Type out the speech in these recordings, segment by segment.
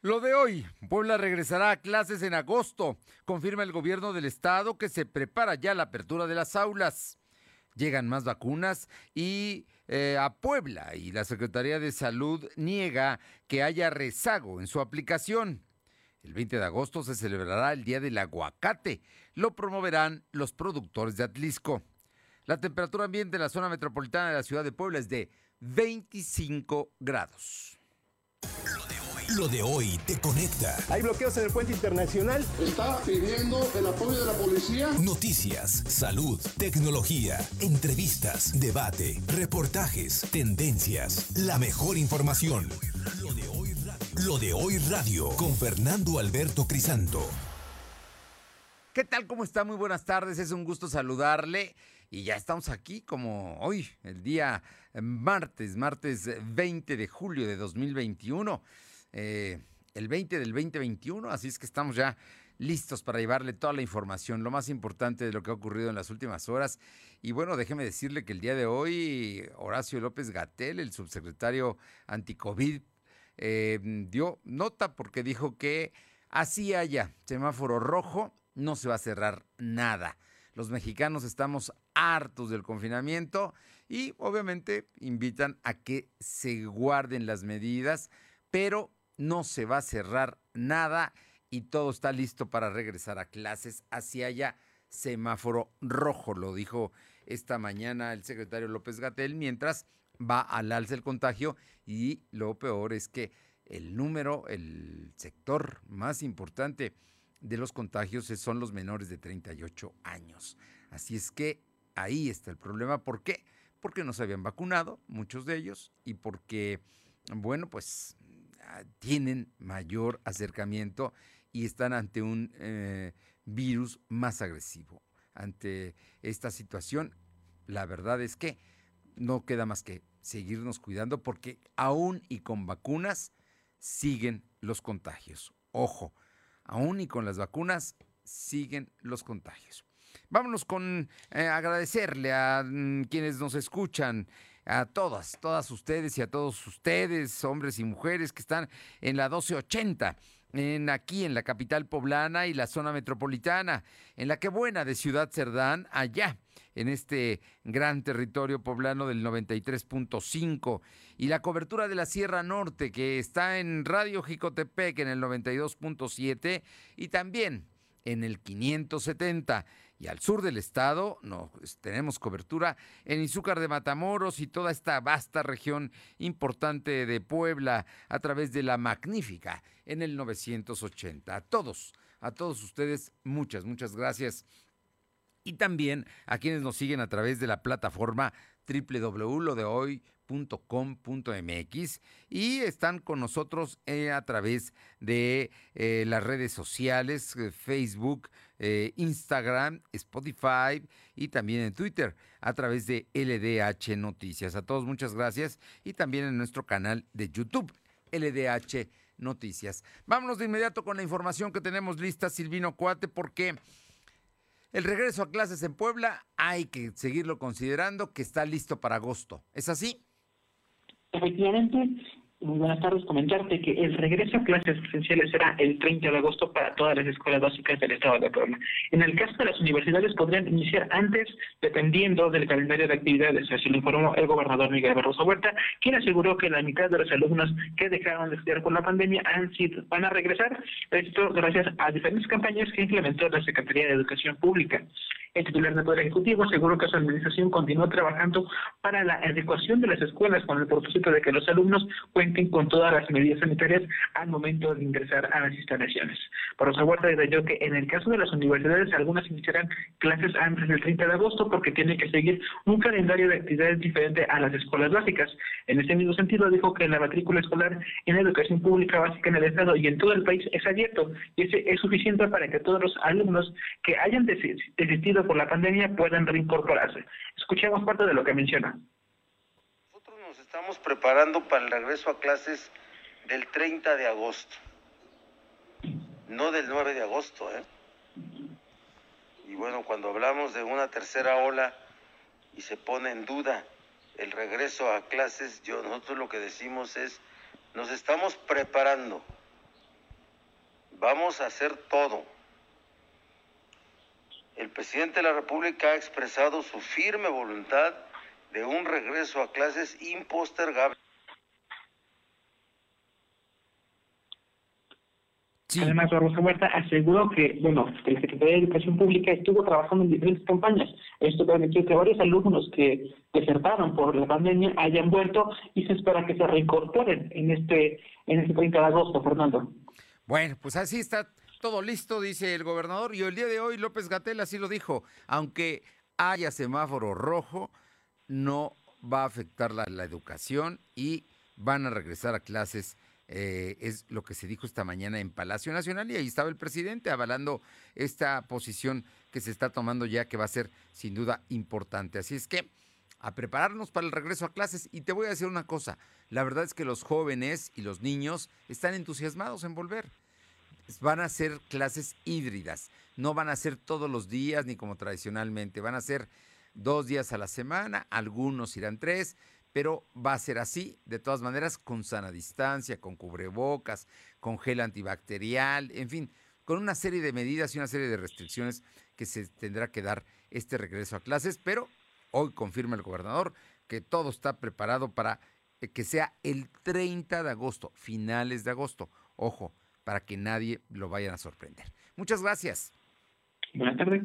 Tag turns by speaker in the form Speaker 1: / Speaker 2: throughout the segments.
Speaker 1: Lo de hoy, Puebla regresará a clases en agosto. Confirma el gobierno del estado que se prepara ya la apertura de las aulas. Llegan más vacunas y eh, a Puebla y la Secretaría de Salud niega que haya rezago en su aplicación. El 20 de agosto se celebrará el Día del Aguacate. Lo promoverán los productores de Atlisco. La temperatura ambiente en la zona metropolitana de la ciudad de Puebla es de 25 grados.
Speaker 2: Lo de hoy te conecta.
Speaker 3: Hay bloqueos en el puente internacional.
Speaker 4: Está pidiendo el apoyo de la policía.
Speaker 2: Noticias, salud, tecnología, entrevistas, debate, reportajes, tendencias, la mejor información. Lo de hoy radio, Lo de hoy radio con Fernando Alberto Crisanto.
Speaker 1: ¿Qué tal? ¿Cómo está? Muy buenas tardes. Es un gusto saludarle. Y ya estamos aquí como hoy, el día martes, martes 20 de julio de 2021. Eh, el 20 del 2021, así es que estamos ya listos para llevarle toda la información, lo más importante de lo que ha ocurrido en las últimas horas. Y bueno, déjeme decirle que el día de hoy, Horacio López Gatel, el subsecretario anticovid, eh, dio nota porque dijo que así haya semáforo rojo, no se va a cerrar nada. Los mexicanos estamos hartos del confinamiento y obviamente invitan a que se guarden las medidas, pero no se va a cerrar nada y todo está listo para regresar a clases hacia allá. Semáforo rojo, lo dijo esta mañana el secretario López Gatel, mientras va al alza el contagio y lo peor es que el número, el sector más importante de los contagios son los menores de 38 años. Así es que ahí está el problema. ¿Por qué? Porque no se habían vacunado, muchos de ellos, y porque, bueno, pues tienen mayor acercamiento y están ante un eh, virus más agresivo. Ante esta situación, la verdad es que no queda más que seguirnos cuidando porque aún y con vacunas siguen los contagios. Ojo, aún y con las vacunas siguen los contagios. Vámonos con eh, agradecerle a mm, quienes nos escuchan a todas, todas ustedes y a todos ustedes, hombres y mujeres que están en la 1280 en aquí en la capital poblana y la zona metropolitana, en la que buena de Ciudad Cerdán, allá en este gran territorio poblano del 93.5 y la cobertura de la Sierra Norte que está en Radio Jicotepec en el 92.7 y también en el 570 y al sur del estado no, pues, tenemos cobertura en Izúcar de Matamoros y toda esta vasta región importante de Puebla a través de la magnífica en el 980. A todos, a todos ustedes, muchas, muchas gracias. Y también a quienes nos siguen a través de la plataforma www.lodehoy.com .com.mx y están con nosotros eh, a través de eh, las redes sociales, eh, Facebook, Instagram, Spotify y también en Twitter a través de LDH Noticias. A todos muchas gracias y también en nuestro canal de YouTube, LDH Noticias. Vámonos de inmediato con la información que tenemos lista, Silvino Cuate, porque... El regreso a clases en Puebla hay que seguirlo considerando que está listo para agosto. ¿Es así?
Speaker 5: Efectivamente, buenas tardes. Comentarte que el regreso a clases presenciales será el 30 de agosto para todas las escuelas básicas del Estado de Puebla. En el caso de las universidades podrían iniciar antes, dependiendo del calendario de actividades. Así lo informó el gobernador Miguel Barroso Huerta, quien aseguró que la mitad de los alumnos que dejaron de estudiar por la pandemia han sido, van a regresar. Esto gracias a diferentes campañas que implementó la Secretaría de Educación Pública. El titular del Poder Ejecutivo aseguró que su administración continúa trabajando para la adecuación de las escuelas con el propósito de que los alumnos cuenten con todas las medidas sanitarias al momento de ingresar a las instalaciones. Por otra parte, detalló que en el caso de las universidades, algunas iniciarán clases antes del 30 de agosto porque tienen que seguir un calendario de actividades diferente a las escuelas básicas. En este mismo sentido, dijo que la matrícula escolar en la educación pública básica en el Estado y en todo el país es abierto y ese es suficiente para que todos los alumnos que hayan desistido por la pandemia puedan reincorporarse. Escuchemos parte de lo que menciona.
Speaker 6: Estamos preparando para el regreso a clases del 30 de agosto, no del 9 de agosto. ¿eh? Y bueno, cuando hablamos de una tercera ola y se pone en duda el regreso a clases, yo nosotros lo que decimos es nos estamos preparando vamos a hacer todo. El presidente de la República ha expresado su firme voluntad de un regreso a clases impostergable.
Speaker 5: Además, Rosa Huerta aseguró que, bueno, que la Secretaría de Educación Pública estuvo trabajando en diferentes campañas. Esto permitió que varios alumnos que desertaron por la pandemia hayan vuelto y se espera que se reincorporen en este, en este 30 de agosto, Fernando.
Speaker 1: Bueno, pues así está todo listo, dice el gobernador. Y el día de hoy López Gatel así lo dijo. Aunque haya semáforo rojo, no va a afectar la, la educación y van a regresar a clases eh, es lo que se dijo esta mañana en Palacio Nacional y ahí estaba el presidente avalando esta posición que se está tomando ya que va a ser sin duda importante. Así es que a prepararnos para el regreso a clases y te voy a decir una cosa, la verdad es que los jóvenes y los niños están entusiasmados en volver. Van a ser clases híbridas, no van a ser todos los días ni como tradicionalmente, van a ser dos días a la semana, algunos irán tres, pero va a ser así, de todas maneras, con sana distancia, con cubrebocas, con gel antibacterial, en fin, con una serie de medidas y una serie de restricciones que se tendrá que dar este regreso a clases, pero hoy confirma el gobernador que todo está preparado para eh, que sea el 30 de agosto, finales de agosto. Ojo, para que nadie lo vaya a sorprender. Muchas gracias.
Speaker 5: Buenas tardes.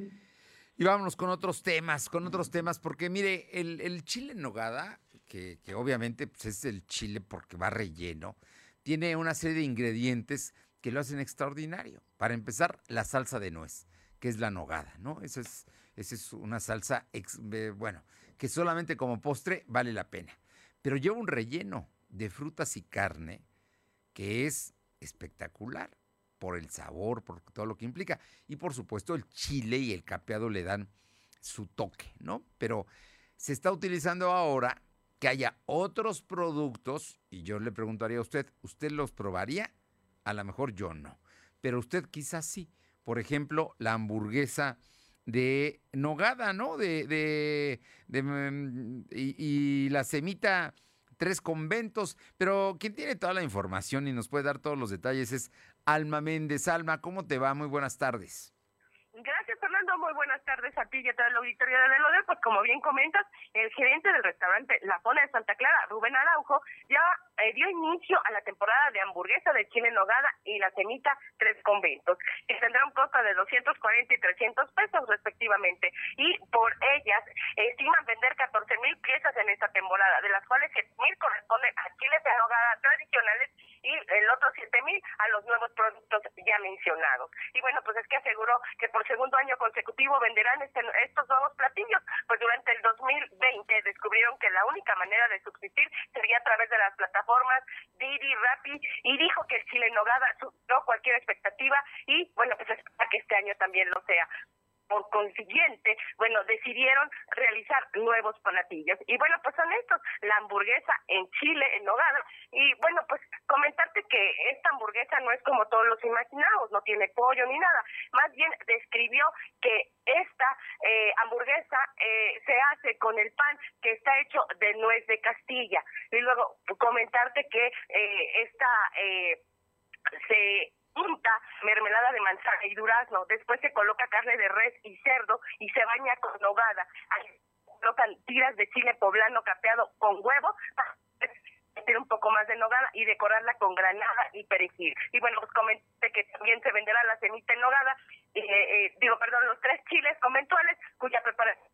Speaker 1: Y vámonos con otros temas, con otros temas, porque mire, el, el chile en nogada que, obviamente pues, es el chile porque va relleno, tiene una serie de ingredientes que lo hacen extraordinario. Para empezar, la salsa de nuez, que es la nogada, ¿no? Esa es, esa es una salsa, bueno, que solamente como postre vale la pena. Pero lleva un relleno de frutas y carne que es espectacular por el sabor, por todo lo que implica. Y por supuesto el chile y el capeado le dan su toque, ¿no? Pero se está utilizando ahora que haya otros productos, y yo le preguntaría a usted, ¿usted los probaría? A lo mejor yo no, pero usted quizás sí. Por ejemplo, la hamburguesa de nogada, ¿no? De, de, mm, y, y, la semita tres conventos, pero quien tiene toda la información y nos puede dar todos los detalles es Alma Méndez. Alma, ¿cómo te va? Muy buenas tardes.
Speaker 7: Gracias, Fernando. Muy buenas tardes a ti y a toda la auditoría de Lode. Pues como bien comentas, el gerente del restaurante La Zona de Santa Clara, Rubén Araujo, ya eh, dio inicio a la temporada de hamburguesa de chile nogada y la semita Tres Conventos, que tendrá un costo de 240 y 300 pesos respectivamente. Y por ellas estiman vender 14 mil piezas en esta temporada, de las cuales 7 mil corresponden a chiles de nogada tradicionales y el otro 7 mil a los nuevos productos ya mencionados. Y bueno, pues es que aseguró que por segundo año consecutivo venderán este, estos nuevos platillos, pues durante el 2020 descubrieron que la única manera de subsistir sería a través de las plataformas Didi, Rappi, y dijo que el chile nogada superó cualquier expectativa y bueno, pues espera que este año también lo sea por consiguiente, bueno, decidieron realizar nuevos platillos. Y bueno, pues son estos, la hamburguesa en Chile, en Nogada. Y bueno, pues comentarte que esta hamburguesa no es como todos los imaginados, no tiene pollo ni nada. Más bien describió que esta eh, hamburguesa eh, se hace con el pan que está hecho de nuez de Castilla. Y luego comentarte que eh, esta eh, se punta mermelada de manzana y durazno, después se coloca carne de res y cerdo y se baña con nogada, colocan tiras de chile poblano capeado con huevo meter un poco más de nogada y decorarla con granada y perejil. Y bueno, pues comenté que también se venderá la semita en nogada, eh, eh, digo, perdón, los tres chiles conventuales cuya preparación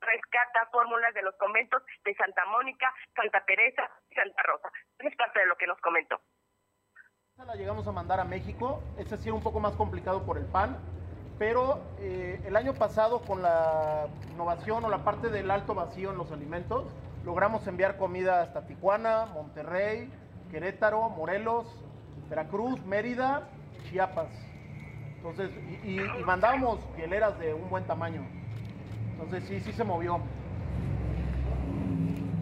Speaker 7: rescata fórmulas de los conventos de Santa Mónica, Santa Teresa y Santa Rosa. Es parte de lo que nos comentó.
Speaker 3: La llegamos a mandar a México, ese sí era un poco más complicado por el pan, pero eh, el año pasado con la innovación o la parte del alto vacío en los alimentos, logramos enviar comida hasta Tijuana, Monterrey, Querétaro, Morelos, Veracruz, Mérida, Chiapas. Entonces, y, y mandábamos hieleras de un buen tamaño. Entonces sí, sí se movió.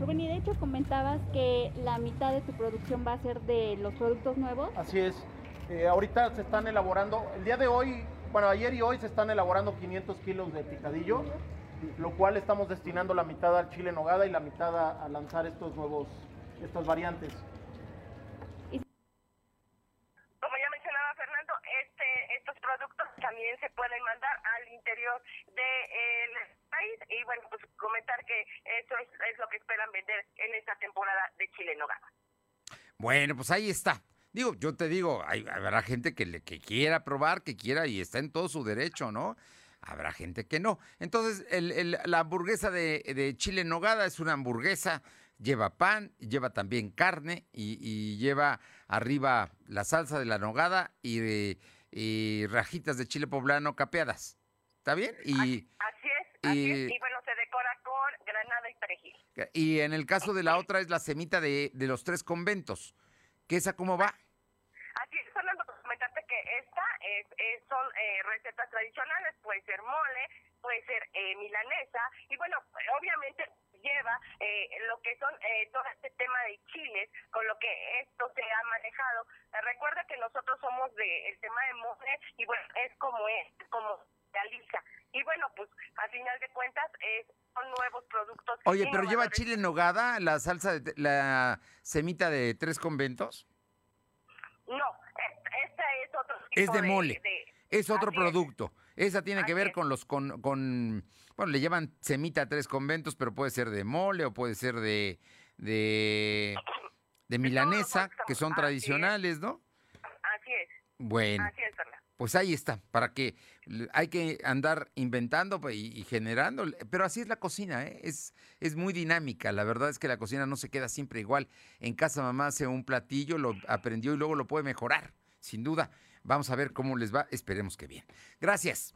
Speaker 8: Rubén, y de hecho comentabas que la mitad de tu producción va a ser de los productos nuevos.
Speaker 3: Así es. Eh, ahorita se están elaborando, el día de hoy, bueno, ayer y hoy se están elaborando 500 kilos de picadillo, lo cual estamos destinando la mitad al chile en nogada y la mitad a, a lanzar estos nuevos, estas variantes.
Speaker 7: Como ya mencionaba Fernando, este, estos productos también se pueden mandar al interior de... Eh, país. Y bueno, pues comentar que eso es, es lo que esperan vender en esta temporada de chile en nogada.
Speaker 1: Bueno, pues ahí está. Digo, yo te digo, hay, habrá gente que, le, que quiera probar, que quiera y está en todo su derecho, ¿no? Habrá gente que no. Entonces, el, el, la hamburguesa de, de, chile en nogada es una hamburguesa, lleva pan, lleva también carne y, y lleva arriba la salsa de la nogada y, y, rajitas de chile poblano capeadas. ¿Está bien?
Speaker 7: Y, así, es. Y bueno, se decora con granada y perejil.
Speaker 1: Y en el caso de la otra es la semita de, de los tres conventos. ¿Qué esa cómo va?
Speaker 7: Así es, Fernando, comentarte que esta es, es, son eh, recetas tradicionales, puede ser mole, puede ser eh, milanesa, y bueno, obviamente lleva eh, lo que son eh, todo este tema de chiles, con lo que esto se ha manejado. Recuerda que nosotros somos de el tema de mole, y bueno, es como es, como Y bueno, pues al final de cuentas es, son nuevos productos.
Speaker 1: Oye, pero lleva chile en nogada, la salsa, de, la semita de tres conventos.
Speaker 7: No, esta es otro tipo
Speaker 1: Es de mole. De, es otro producto. Es. Esa tiene
Speaker 7: Así
Speaker 1: que ver con los con, con bueno, le llevan semita a tres conventos, pero puede ser de mole o puede ser de de de milanesa, que son tradicionales, ¿no?
Speaker 7: Así es.
Speaker 1: Bueno,
Speaker 7: Así es, Fernando.
Speaker 1: Pues ahí está, para que hay que andar inventando pues, y, y generando, pero así es la cocina, ¿eh? es, es muy dinámica, la verdad es que la cocina no se queda siempre igual. En casa mamá hace un platillo, lo aprendió y luego lo puede mejorar, sin duda. Vamos a ver cómo les va, esperemos que bien. Gracias.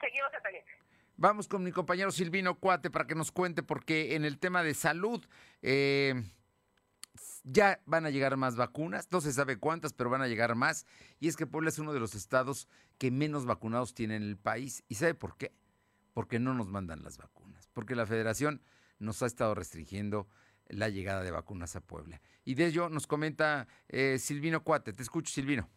Speaker 7: Seguimos pendiente.
Speaker 1: Vamos con mi compañero Silvino Cuate para que nos cuente, porque en el tema de salud eh, ya van a llegar más vacunas, no se sabe cuántas, pero van a llegar más. Y es que Puebla es uno de los estados que menos vacunados tiene en el país. ¿Y sabe por qué? Porque no nos mandan las vacunas, porque la federación nos ha estado restringiendo la llegada de vacunas a Puebla. Y de ello nos comenta eh, Silvino Cuate. Te escucho, Silvino.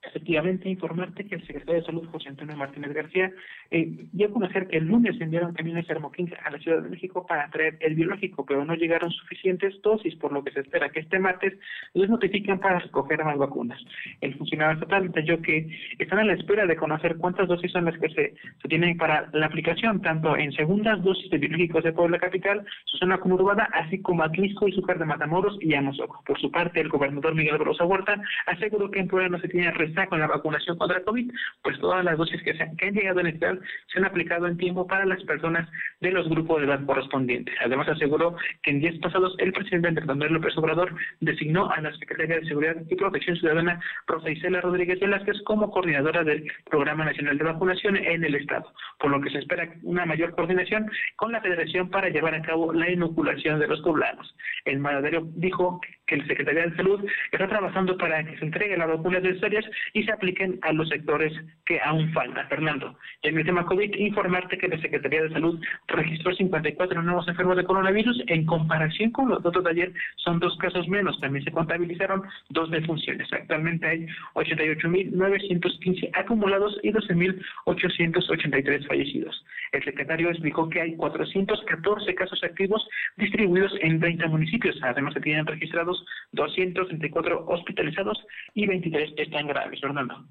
Speaker 5: Efectivamente, informarte que el secretario de Salud, José Antonio Martínez García, eh, dio a conocer que el lunes enviaron camiones Hermoquín a la Ciudad de México para traer el biológico, pero no llegaron suficientes dosis, por lo que se espera que este martes les notifiquen para recoger más vacunas. El funcionario estatal detalló que están a la espera de conocer cuántas dosis son las que se, tienen para la aplicación, tanto en segundas dosis de biológicos de Puebla Capital, su zona conurbada, así como Atlisco, Izúcar de Matamoros y Amozoc. Por su parte, el gobernador Miguel Brosa Huerta aseguró que en Puebla no se tiene con la vacunación contra COVID, pues todas las dosis que, se, que han llegado a necesitar se han aplicado en tiempo para las personas de los grupos de edad correspondientes. Además, aseguró que en días pasados el presidente Andrés Manuel López Obrador designó a la Secretaria de Seguridad y Protección Ciudadana, Rosa Isela Rodríguez Velázquez, como coordinadora del Programa Nacional de Vacunación en el Estado, por lo que se espera una mayor coordinación con la Federación para llevar a cabo la inoculación de los poblanos. El mandatario dijo que la Secretaría de Salud está trabajando para que se entregue las vacunas necesarias y se apliquen a los sectores que aún faltan. Fernando, y en el tema COVID, informarte que la Secretaría de Salud registró 54 nuevos enfermos de coronavirus. En comparación con los datos de ayer, son dos casos menos. También se contabilizaron dos defunciones. Actualmente hay 88.915 acumulados y 12.883 fallecidos. El secretario explicó que hay 414 casos activos distribuidos en 30 municipios. Además, se tienen registrados 234 hospitalizados y 23 están graves. Fernando.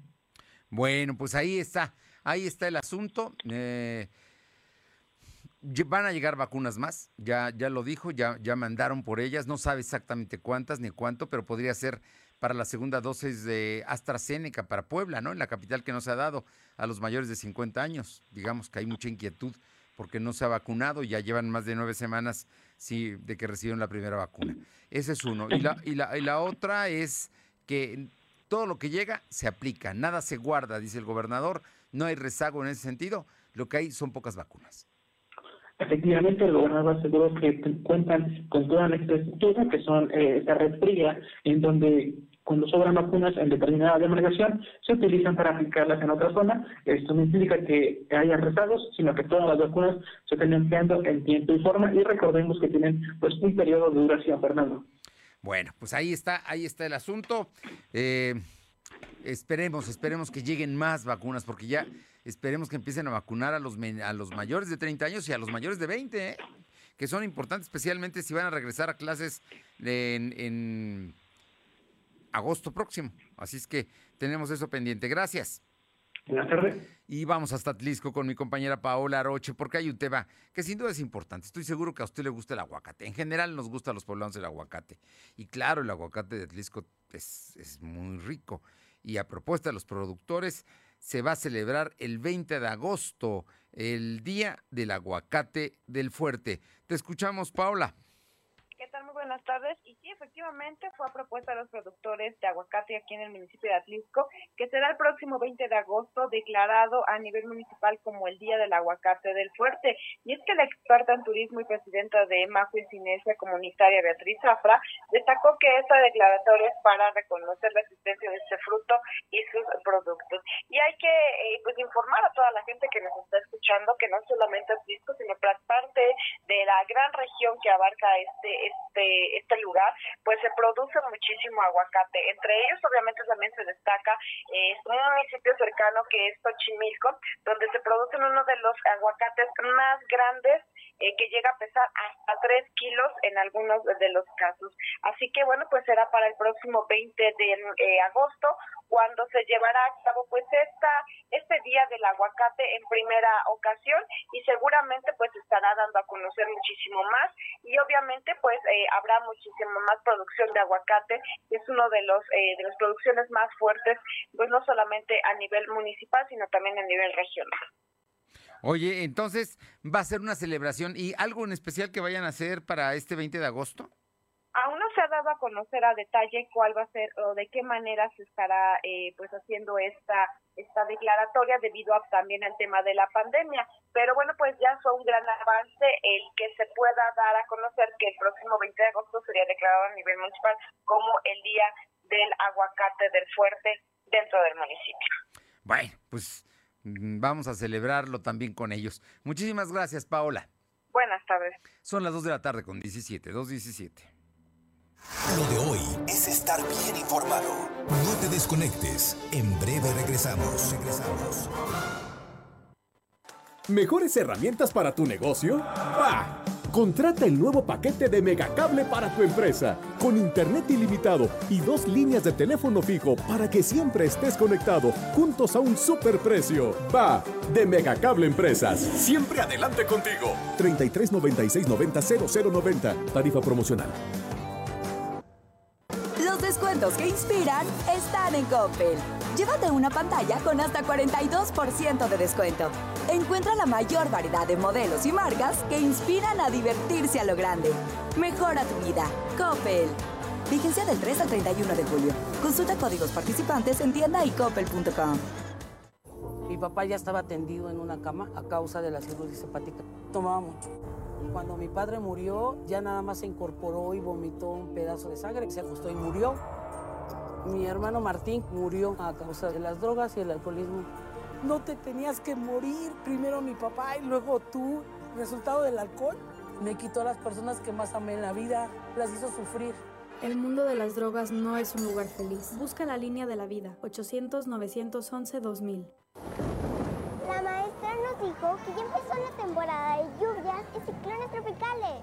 Speaker 1: Bueno, pues ahí está, ahí está el asunto. Eh, van a llegar vacunas más, ya, ya lo dijo, ya, ya mandaron por ellas, no sabe exactamente cuántas ni cuánto, pero podría ser para la segunda dosis de AstraZeneca para Puebla, ¿no? En la capital que no se ha dado a los mayores de 50 años. Digamos que hay mucha inquietud porque no se ha vacunado ya llevan más de nueve semanas sí, de que recibieron la primera vacuna. Ese es uno. Y la, y la, y la otra es que todo lo que llega se aplica, nada se guarda, dice el gobernador, no hay rezago en ese sentido, lo que hay son pocas vacunas.
Speaker 5: Efectivamente, el gobernador aseguró que cuentan con toda la infraestructura, que son eh, esta red fría, en donde cuando sobran vacunas en determinada demarcación, se utilizan para aplicarlas en otra zona. Esto no implica que haya rezagos, sino que todas las vacunas se están empleando en tiempo y forma, y recordemos que tienen pues un periodo de duración, Fernando.
Speaker 1: Bueno, pues ahí está, ahí está el asunto. Eh, esperemos, esperemos que lleguen más vacunas, porque ya esperemos que empiecen a vacunar a los, a los mayores de 30 años y a los mayores de 20, ¿eh? que son importantes, especialmente si van a regresar a clases en, en agosto próximo. Así es que tenemos eso pendiente. Gracias.
Speaker 5: Buenas tardes.
Speaker 1: Y vamos hasta Atlisco con mi compañera Paola Aroche, porque hay un tema que sin duda es importante. Estoy seguro que a usted le gusta el aguacate. En general nos gusta a los poblanos el aguacate. Y claro, el aguacate de Atlisco es, es muy rico. Y a propuesta de los productores, se va a celebrar el 20 de agosto, el Día del Aguacate del Fuerte. Te escuchamos, Paola.
Speaker 9: Buenas tardes. Y sí, efectivamente fue propuesta de los productores de aguacate aquí en el municipio de Atlisco, que será el próximo 20 de agosto declarado a nivel municipal como el Día del Aguacate del Fuerte. Y es que la experta en turismo y presidenta de Majo Incinencia Comunitaria, Beatriz Zafra, destacó que esta declaratoria es para reconocer la existencia de este fruto y sus productos. Y hay que eh, pues informar a toda la gente que nos está escuchando que no solamente Atlisco, sino que parte de la gran región que abarca este este, este lugar, pues se produce muchísimo aguacate. Entre ellos, obviamente, también se destaca eh, un municipio cercano que es Xochimilco, donde se producen uno de los aguacates más grandes eh, que llega a pesar hasta 3 kilos en algunos de los casos. Así que bueno, pues será para el próximo 20 de eh, agosto cuando se llevará a cabo pues esta este día del aguacate en primera ocasión y seguramente pues estará dando a conocer muchísimo más y obviamente pues eh, habrá muchísimo más producción de aguacate que es uno de los de las producciones más fuertes pues no solamente a nivel municipal sino también a nivel regional.
Speaker 1: Oye, entonces, ¿va a ser una celebración y algo en especial que vayan a hacer para este 20 de agosto?
Speaker 9: Aún no se ha dado a conocer a detalle cuál va a ser o de qué manera se estará eh, pues haciendo esta esta declaratoria debido a también al tema de la pandemia. Pero bueno, pues ya fue un gran avance el que se pueda dar a conocer que el próximo 20 de agosto sería declarado a nivel municipal como el Día del Aguacate del Fuerte dentro del municipio.
Speaker 1: Bueno, pues vamos a celebrarlo también con ellos. Muchísimas gracias, Paola.
Speaker 9: Buenas tardes.
Speaker 1: Son las 2 de la tarde con 17, 2.17.
Speaker 2: Lo de hoy es estar bien informado. No te desconectes. En breve regresamos. Regresamos.
Speaker 10: ¿Mejores herramientas para tu negocio? ¡Bah! Contrata el nuevo paquete de Megacable para tu empresa, con internet ilimitado y dos líneas de teléfono fijo para que siempre estés conectado, juntos a un superprecio. Va, de Megacable Empresas. Siempre adelante contigo. 33 96 90 0090. Tarifa promocional.
Speaker 11: Los descuentos que inspiran están en Coppel. Llévate una pantalla con hasta 42% de descuento. Encuentra la mayor variedad de modelos y marcas que inspiran a divertirse a lo grande. Mejora tu vida. Coppel. Vigencia del 3 al 31 de julio. Consulta códigos participantes en tienda y coppel.com.
Speaker 12: Mi papá ya estaba tendido en una cama a causa de la cirugía hepática. Tomaba mucho. Cuando mi padre murió, ya nada más se incorporó y vomitó un pedazo de sangre, se acostó y murió. Mi hermano Martín murió a causa de las drogas y el alcoholismo. No te tenías que morir, primero mi papá y luego tú. Resultado del alcohol me quitó a las personas que más amé en la vida, las hizo sufrir.
Speaker 13: El mundo de las drogas no es un lugar feliz. Busca la línea de la vida, 800-911-2000.
Speaker 14: La maestra nos dijo que ya empezó la temporada de lluvias y ciclones tropicales.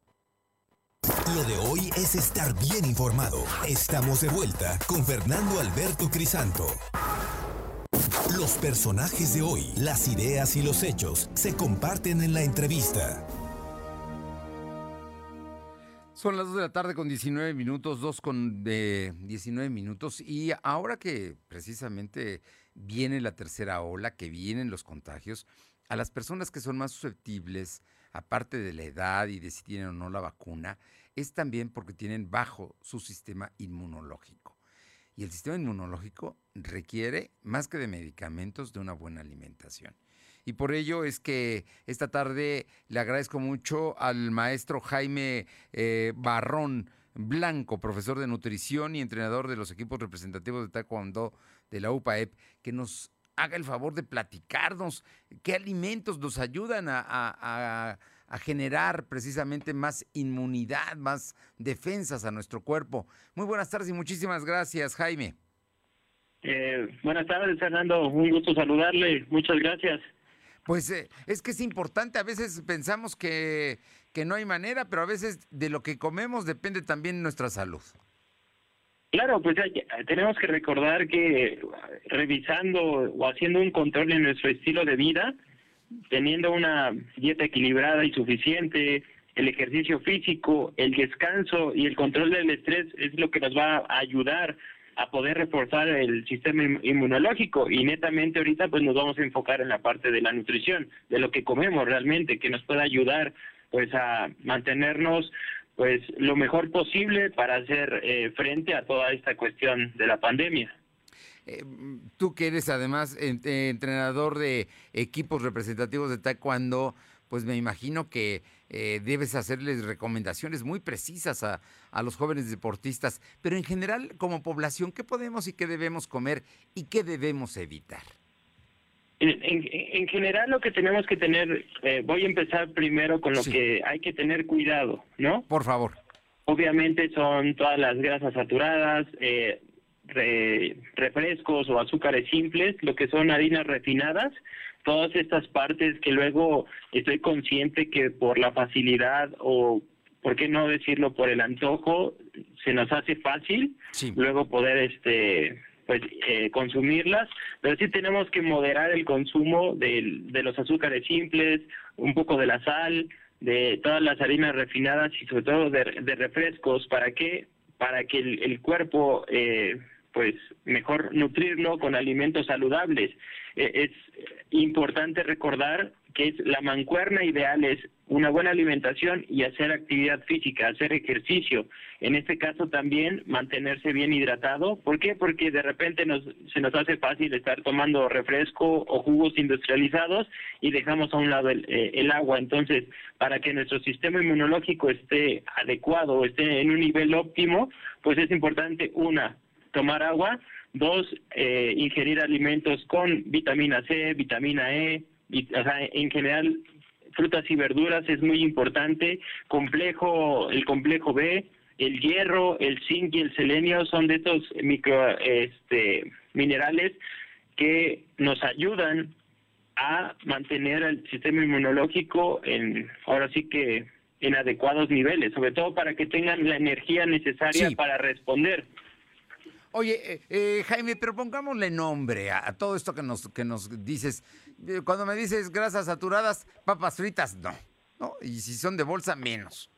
Speaker 2: Lo de hoy es estar bien informado. Estamos de vuelta con Fernando Alberto Crisanto. Los personajes de hoy, las ideas y los hechos se comparten en la entrevista.
Speaker 1: Son las 2 de la tarde con 19 minutos, 2 con de 19 minutos. Y ahora que precisamente viene la tercera ola, que vienen los contagios, a las personas que son más susceptibles, aparte de la edad y de si tienen o no la vacuna, es también porque tienen bajo su sistema inmunológico. Y el sistema inmunológico requiere, más que de medicamentos, de una buena alimentación. Y por ello es que esta tarde le agradezco mucho al maestro Jaime eh, Barrón Blanco, profesor de nutrición y entrenador de los equipos representativos de Taekwondo de la UPAEP, que nos haga el favor de platicarnos qué alimentos nos ayudan a a generar precisamente más inmunidad, más defensas a nuestro cuerpo. Muy buenas tardes y muchísimas gracias, Jaime.
Speaker 15: Eh, buenas tardes, Fernando. Un gusto saludarle. Muchas gracias.
Speaker 1: Pues eh, es que es importante, a veces pensamos que, que no hay manera, pero a veces de lo que comemos depende también nuestra salud.
Speaker 15: Claro, pues hay- tenemos que recordar que revisando o haciendo un control en nuestro estilo de vida, teniendo una dieta equilibrada y suficiente, el ejercicio físico, el descanso y el control del estrés es lo que nos va a ayudar a poder reforzar el sistema inmunológico y netamente ahorita pues nos vamos a enfocar en la parte de la nutrición, de lo que comemos realmente, que nos pueda ayudar pues a mantenernos pues lo mejor posible para hacer eh, frente a toda esta cuestión de la pandemia.
Speaker 1: Eh, tú que eres además eh, entrenador de equipos representativos de taekwondo, pues me imagino que eh, debes hacerles recomendaciones muy precisas a, a los jóvenes deportistas, pero en general como población, ¿qué podemos y qué debemos comer y qué debemos evitar?
Speaker 15: En, en- en general lo que tenemos que tener, eh, voy a empezar primero con lo
Speaker 1: Sí.
Speaker 15: que hay que tener cuidado, ¿no?
Speaker 1: Por favor.
Speaker 15: Obviamente son todas las grasas saturadas, eh, re- refrescos o azúcares simples, lo que son harinas refinadas, todas estas partes que luego estoy consciente que por la facilidad o, por qué no decirlo, por el antojo, se nos hace fácil luego poder este pues eh, consumirlas, pero sí tenemos que moderar el consumo de los azúcares simples, un poco de la sal, de todas las harinas refinadas y sobre todo de, de refrescos, ¿para qué? Para que el, el cuerpo, eh, pues, mejor nutrirlo con alimentos saludables. Eh, es importante recordar que es la mancuerna ideal es una buena alimentación y hacer actividad física, hacer ejercicio. En este caso también mantenerse bien hidratado. ¿Por qué? Porque de repente nos, se nos hace fácil estar tomando refresco o jugos industrializados y dejamos a un lado el, eh, el agua. Entonces, para que nuestro sistema inmunológico esté adecuado, esté en un nivel óptimo, pues es importante, una, tomar agua, dos, eh, ingerir alimentos con vitamina C, vitamina E, vi- o sea, en general frutas y verduras es muy importante, complejo, el complejo B, el hierro, el zinc y el selenio son de estos micro este minerales que nos ayudan a mantener el sistema inmunológico en ahora sí que en adecuados niveles, sobre todo para que tengan la energía necesaria
Speaker 1: Sí.
Speaker 15: para responder.
Speaker 1: Oye, eh, eh, Jaime, pero pongámosle nombre a, todo esto que nos, que nos dices. Eh, Cuando me dices grasas saturadas, papas fritas, no. ¿no? Y si son de bolsa, menos.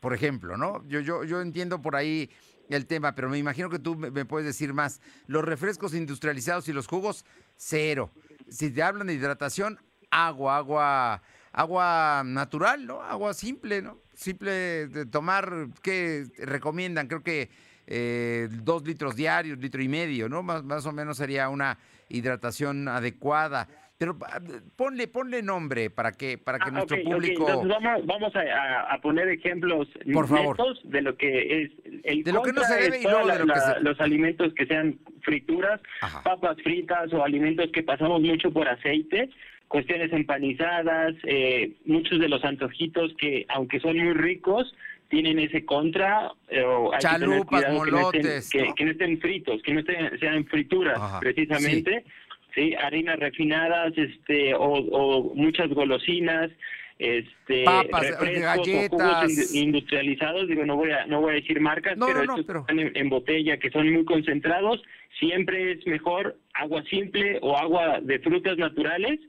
Speaker 1: Por ejemplo, ¿no? Yo, yo, yo entiendo por ahí el tema, pero me imagino que tú me, me puedes decir más. Los refrescos industrializados y los jugos, cero. Si te hablan de hidratación, agua, agua, agua natural, ¿no? Agua simple, ¿no? Simple de tomar, ¿qué recomiendan? Creo que eh, dos litros diarios, litro y medio, ¿no? Más, más o menos sería una hidratación adecuada. Pero ah, ponle, ponle nombre para que, para que
Speaker 15: Ah,
Speaker 1: nuestro público...
Speaker 15: Entonces vamos, vamos a, poner ejemplos
Speaker 1: Por favor.
Speaker 15: netos de lo que es el
Speaker 1: De lo que no se debe y
Speaker 15: toda
Speaker 1: de lo que
Speaker 15: la-
Speaker 1: se-
Speaker 15: los alimentos que sean frituras, papas fritas o alimentos que pasamos mucho por aceite, cuestiones empanizadas, eh, muchos de los antojitos que aunque son muy ricos tienen ese contra eh, o hay que
Speaker 1: Chalupas,
Speaker 15: que no estén-
Speaker 1: molotes,
Speaker 15: que,
Speaker 1: ¿no?
Speaker 15: que no estén fritos, que no estén, sean frituras precisamente sí harinas refinadas este o, o muchas golosinas este
Speaker 1: Papas,
Speaker 15: refrescos
Speaker 1: galletas.
Speaker 15: o jugos indu- industrializados digo no voy a no voy a decir marcas
Speaker 1: No,
Speaker 15: pero estos
Speaker 1: pero-
Speaker 15: están en, en botella que son muy concentrados siempre es mejor agua simple o agua de frutas naturales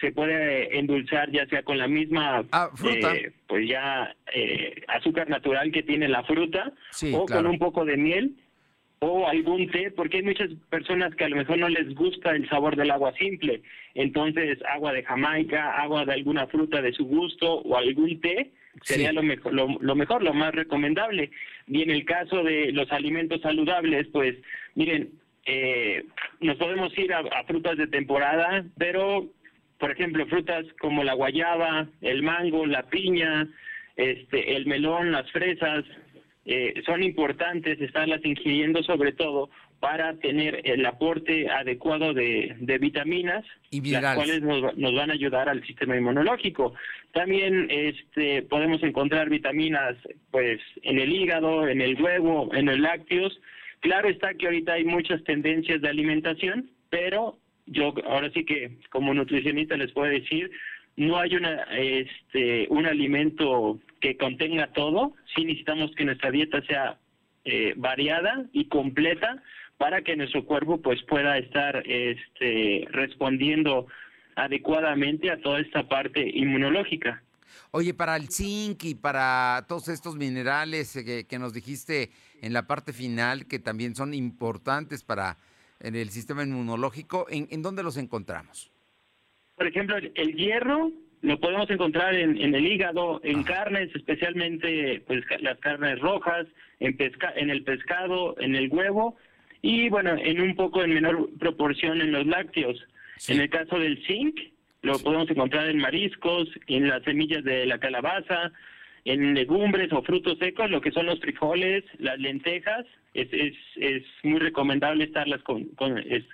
Speaker 15: se puede endulzar ya sea con la misma
Speaker 1: Ah, fruta.
Speaker 15: eh, pues ya eh, azúcar natural que tiene la fruta
Speaker 1: Sí,
Speaker 15: o
Speaker 1: claro.
Speaker 15: con un poco de miel o algún té, porque hay muchas personas que a lo mejor no les gusta el sabor del agua simple. Entonces, agua de Jamaica, agua de alguna fruta de su gusto o algún té sería lo, mejor, lo, lo mejor, lo más recomendable. Y en el caso de los alimentos saludables, pues miren, eh, nos podemos ir a, a frutas de temporada, pero, por ejemplo, frutas como la guayaba, el mango, la piña, este, el melón, las fresas, eh, son importantes estarlas ingiriendo sobre todo para tener el aporte adecuado de, de vitaminas,
Speaker 1: y
Speaker 15: las cuales nos, nos, van a ayudar al sistema inmunológico. También este, podemos encontrar vitaminas pues en el hígado, en el huevo, en los lácteos. Claro está que ahorita hay muchas tendencias de alimentación, pero yo ahora sí que como nutricionista les puedo decir, no hay una, este, un alimento que contenga todo, sí necesitamos que nuestra dieta sea eh, variada y completa para que nuestro cuerpo pues pueda estar este, respondiendo adecuadamente a toda esta parte inmunológica.
Speaker 1: Oye, para el zinc y para todos estos minerales que, que nos dijiste en la parte final, que también son importantes para en el sistema inmunológico, ¿en, en dónde los encontramos?
Speaker 15: Por ejemplo, el hierro lo podemos encontrar en, en el hígado, en carnes, especialmente pues las carnes rojas, en, pesca, en el pescado, en el huevo y bueno, en un poco en menor proporción en los lácteos. En el caso del zinc, lo podemos encontrar en mariscos, en las semillas de la calabaza, en legumbres o frutos secos, lo que son los frijoles, las lentejas, es, es, es muy recomendable estarlas con,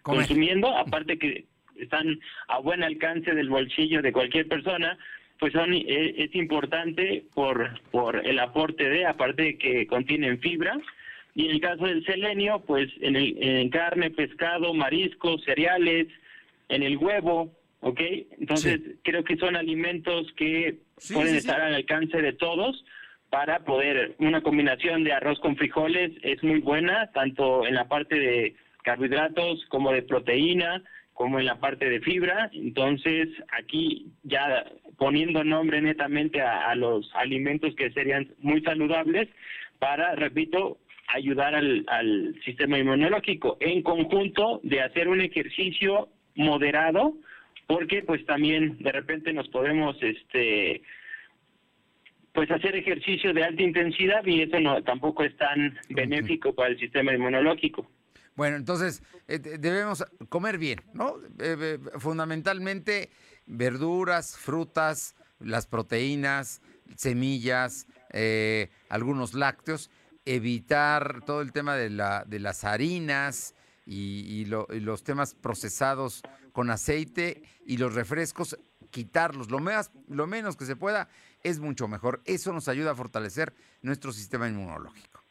Speaker 15: consumiendo, aparte que están a buen alcance del bolsillo de cualquier persona, pues son, eh, es, importante por, por el aporte de, aparte de que contienen fibra, y en el caso del selenio, pues en, el, en carne, pescado, mariscos, cereales, en el huevo, ¿ok? Entonces creo que son alimentos que pueden estar al alcance de todos para poder, una combinación de arroz con frijoles es muy buena, tanto en la parte de carbohidratos como de proteína, como en la parte de fibra. Entonces, aquí ya poniendo nombre netamente a, los alimentos que serían muy saludables para, repito, ayudar al, al sistema inmunológico en conjunto de hacer un ejercicio moderado porque pues también de repente nos podemos este pues hacer ejercicio de alta intensidad y eso no tampoco es tan benéfico para el sistema inmunológico.
Speaker 1: Bueno, entonces eh, debemos comer bien, ¿no? Eh, eh, fundamentalmente verduras, frutas, las proteínas, semillas, algunos lácteos, evitar todo el tema de, la, de las harinas y, los temas procesados con aceite y los refrescos, quitarlos lo, más, lo menos que se pueda es mucho mejor. Eso nos ayuda a fortalecer nuestro sistema inmunológico.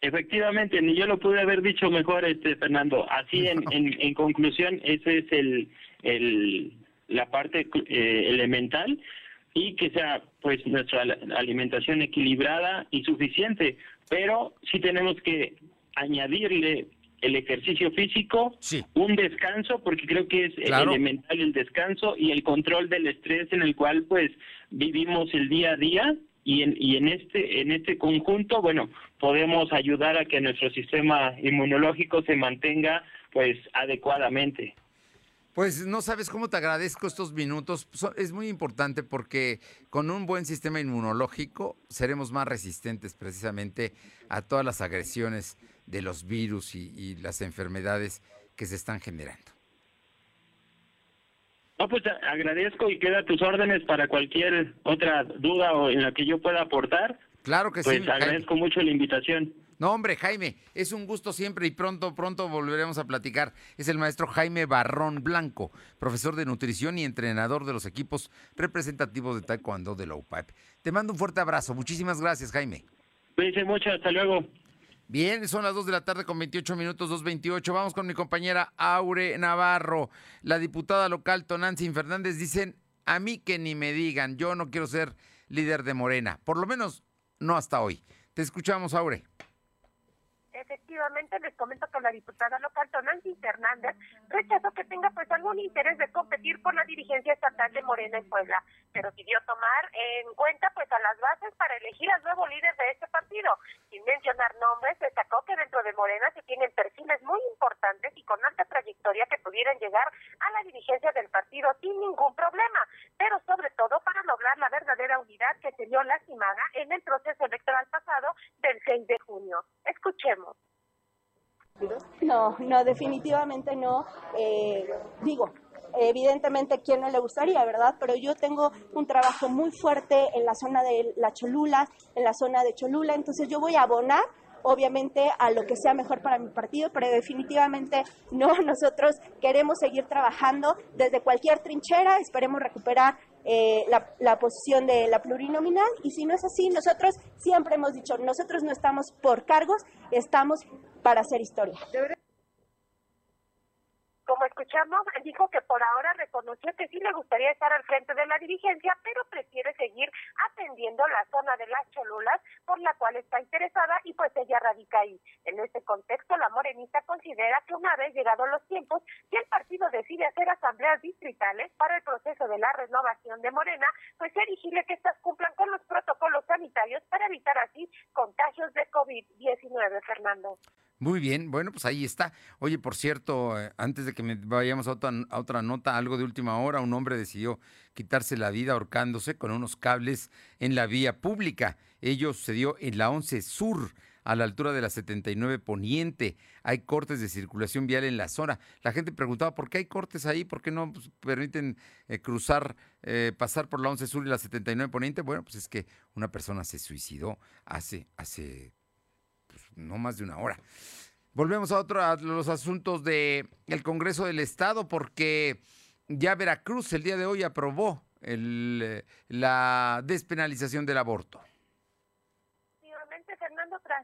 Speaker 15: Efectivamente, ni yo lo pude haber dicho mejor, este Fernando. Así, en, en, conclusión, ese es el, el la parte eh, elemental y que sea pues nuestra alimentación equilibrada y suficiente, pero sí tenemos que añadirle el ejercicio físico, un descanso, porque creo que es elemental el descanso y el control del estrés en el cual pues vivimos el día a día y en, y en este en este conjunto, bueno, podemos ayudar a que nuestro sistema inmunológico se mantenga pues adecuadamente.
Speaker 1: Pues no sabes cómo te agradezco estos minutos. Es muy importante porque con un buen sistema inmunológico seremos más resistentes precisamente a todas las agresiones de los virus y, las enfermedades que se están generando.
Speaker 15: No, pues agradezco y queda a tus órdenes para cualquier otra duda o en la que yo pueda aportar.
Speaker 1: Claro que
Speaker 15: sí.
Speaker 1: Pues
Speaker 15: agradezco mucho la invitación.
Speaker 1: No, hombre, Jaime, es un gusto siempre y pronto, pronto volveremos a platicar. Es el maestro Jaime Barrón Blanco, profesor de nutrición y entrenador de los equipos representativos de Taekwondo de la UPAP. Te mando un fuerte abrazo. Muchísimas gracias, Jaime.
Speaker 15: Cuídense mucho, hasta luego.
Speaker 1: Bien, son las 2 de la tarde con 28 minutos, 2.28. Vamos con mi compañera Aure Navarro. La diputada local Tonantzin Fernández dicen, a mí que ni me digan, yo no quiero ser líder de Morena. Por lo menos no hasta hoy. Te escuchamos, Aure
Speaker 7: efectivamente les comento que la diputada local Tonancy Fernández rechazó que tenga pues algún interés de competir por la dirigencia estatal de Morena en Puebla, pero pidió tomar en cuenta pues a las bases para elegir al nuevo líder de este partido. Sin mencionar nombres, destacó que dentro de Morena se tienen perfiles muy importantes y con alta trayectoria que pudieran llegar a la dirigencia del partido sin ningún problema, pero sobre todo para lograr la verdadera unidad que se vio lastimada en el proceso electoral pasado del 6 de junio. Escuchemos.
Speaker 16: No, no, definitivamente no. Eh, digo, evidentemente, ¿quién no le gustaría, verdad? Pero yo tengo un trabajo muy fuerte en la zona de La Cholula, en la zona de Cholula, entonces yo voy a abonar obviamente a lo que sea mejor para mi partido, pero definitivamente no, nosotros queremos seguir trabajando desde cualquier trinchera, esperemos recuperar eh, la, la, posición de la plurinominal. Y si no es así, nosotros siempre hemos dicho, nosotros no estamos por cargos, estamos para hacer historia.
Speaker 17: Como escuchamos, dijo que por ahora reconoció que sí le gustaría estar al frente de la dirigencia, pero prefiere seguir atendiendo la zona de las Cholulas, por la cual está interesada y pues ella radica ahí. En este contexto, la morenista considera que una vez llegados los tiempos, si el partido decide hacer asambleas distritales para el proceso de la renovación de Morena, pues es exigible que estas cumplan con los protocolos sanitarios para evitar así contagios de COVID-19, Fernando.
Speaker 1: Muy bien, bueno, pues ahí está. Oye, por cierto, eh, antes de que me vayamos a otra, a otra nota, algo de última hora, un hombre decidió quitarse la vida ahorcándose con unos cables en la vía pública. Ello sucedió en la 11 Sur, a la altura de la 79 Poniente. Hay cortes de circulación vial en la zona. La gente preguntaba, ¿por qué hay cortes ahí? ¿Por qué no pues, permiten eh, cruzar, eh, pasar por la 11 Sur y la 79 Poniente? Bueno, pues es que una persona se suicidó hace, hace no más de una hora. Volvemos a, otro, a los asuntos del el Congreso del Estado, porque ya Veracruz el día de hoy aprobó eh, la despenalización del aborto.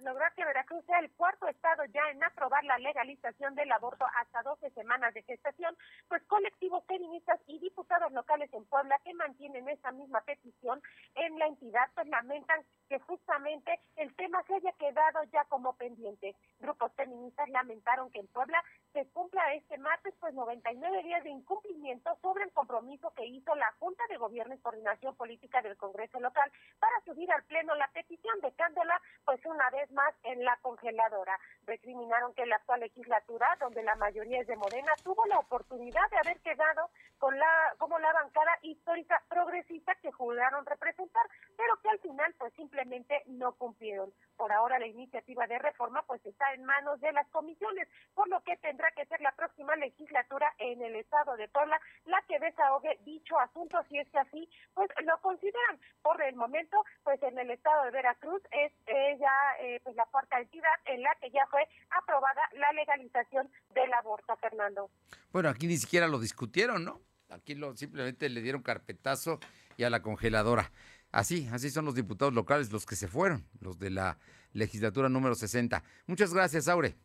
Speaker 17: Lograr que Veracruz sea el cuarto estado ya en aprobar la legalización del aborto hasta 12 semanas de gestación, pues colectivos feministas y diputados locales en Puebla que mantienen esa misma petición en la entidad, pues lamentan que justamente el tema se haya quedado ya como pendiente. Grupos feministas lamentaron que en Puebla se cumpla este martes pues 99 días de incumplimiento sobre el compromiso que hizo la Junta de Gobierno y Coordinación Política del Congreso local para subir al Pleno la petición de Cándola pues una vez más en la congeladora. Recriminaron que la actual legislatura, donde la mayoría es de Morena, tuvo la oportunidad de haber quedado con la como la bancada histórica progresista que juraron representar, pero que al final pues simplemente no cumplieron. Por ahora la iniciativa de reforma pues está en manos de las comisiones, por lo que tendrá que ser la próxima legislatura en el estado de Puebla la que desahogue dicho asunto si es que así pues lo consideran. Por el momento pues en el estado de Veracruz es ya eh, pues la cuarta entidad en la que ya fue aprobada la legalización del aborto, Fernando.
Speaker 1: Bueno, aquí ni siquiera lo discutieron, ¿no? Aquí lo, simplemente le dieron carpetazo y a la congeladora. Así, así son los diputados locales los que se fueron, los de la legislatura número 60. Muchas gracias, Aure.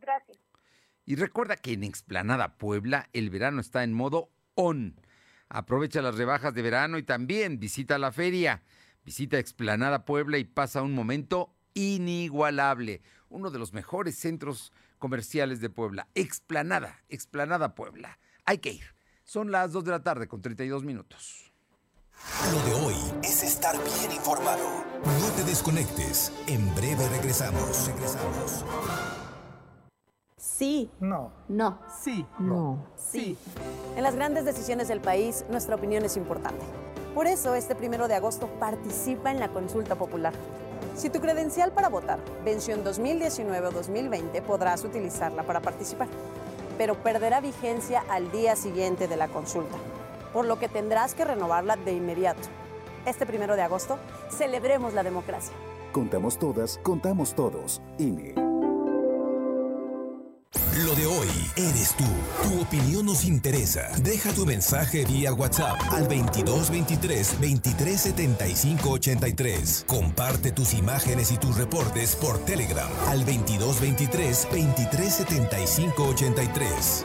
Speaker 17: Gracias.
Speaker 1: Y recuerda que en Explanada Puebla el verano está en modo on. Aprovecha las rebajas de verano y también visita la feria. Visita Explanada Puebla y pasa un momento inigualable. Uno de los mejores centros comerciales de Puebla. Explanada, Explanada Puebla. Hay que ir. Son las 2 de la tarde con 32 minutos.
Speaker 2: Lo de hoy es estar bien informado. No te desconectes. En breve regresamos. Regresamos.
Speaker 11: Sí.
Speaker 18: No.
Speaker 11: No.
Speaker 18: Sí.
Speaker 11: No. Sí. En las grandes decisiones del país, nuestra opinión es importante. Por eso, este primero de agosto participa en la consulta popular. Si tu credencial para votar venció en 2019 o 2020, podrás utilizarla para participar, pero perderá vigencia al día siguiente de la consulta, por lo que tendrás que renovarla de inmediato. Este primero de agosto, celebremos la democracia.
Speaker 19: Contamos todas, contamos todos. INE.
Speaker 2: Lo de hoy eres tú. Tu opinión nos interesa. Deja tu mensaje vía WhatsApp al 2223 2375 83. Comparte tus imágenes y tus reportes por Telegram al 2223 2375 83.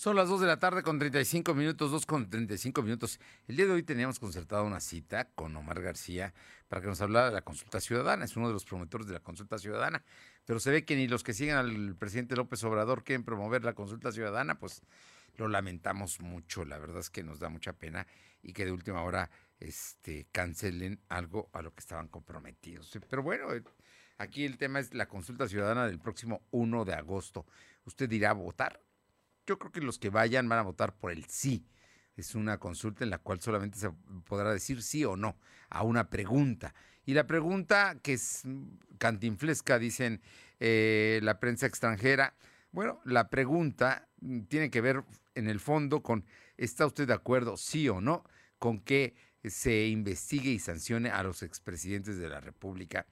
Speaker 1: Son las 2 de la tarde con 35 minutos, 2 con 35 minutos. El día de hoy teníamos concertada una cita con Omar García para que nos hablara de la consulta ciudadana. Es uno de los promotores de la consulta ciudadana. Pero se ve que ni los que siguen al presidente López Obrador quieren promover la consulta ciudadana, pues lo lamentamos mucho. La verdad es que nos da mucha pena y que de última hora este, cancelen algo a lo que estaban comprometidos. Pero bueno, eh, aquí el tema es la consulta ciudadana del próximo 1 de agosto. ¿Usted irá a votar? Yo creo que los que vayan van a votar por el sí. Es una consulta en la cual solamente se podrá decir sí o no a una pregunta. Y la pregunta que es cantinflesca, dicen eh, la prensa extranjera, bueno, la pregunta tiene que ver en el fondo con, ¿está usted de acuerdo, sí o no, con que se investigue y sancione a los expresidentes de la República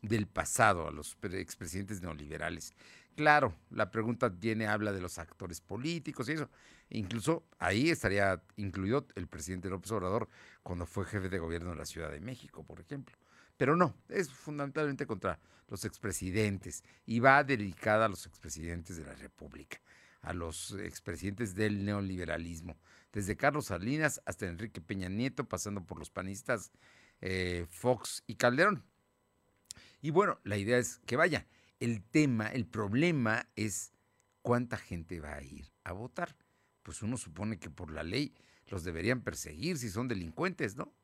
Speaker 1: del pasado, a los expresidentes neoliberales? Claro, la pregunta tiene, habla de los actores políticos y eso. Incluso ahí estaría incluido el presidente López Obrador cuando fue jefe de gobierno de la Ciudad de México, por ejemplo. Pero no, es fundamentalmente contra los expresidentes y va dedicada a los expresidentes de la República, a los expresidentes del neoliberalismo, desde Carlos Salinas hasta Enrique Peña Nieto, pasando por los panistas eh, Fox y Calderón. Y bueno, la idea es que vaya el tema, el problema es cuánta gente va a ir a votar. Pues uno supone que por la ley los deberían perseguir si son delincuentes, ¿no?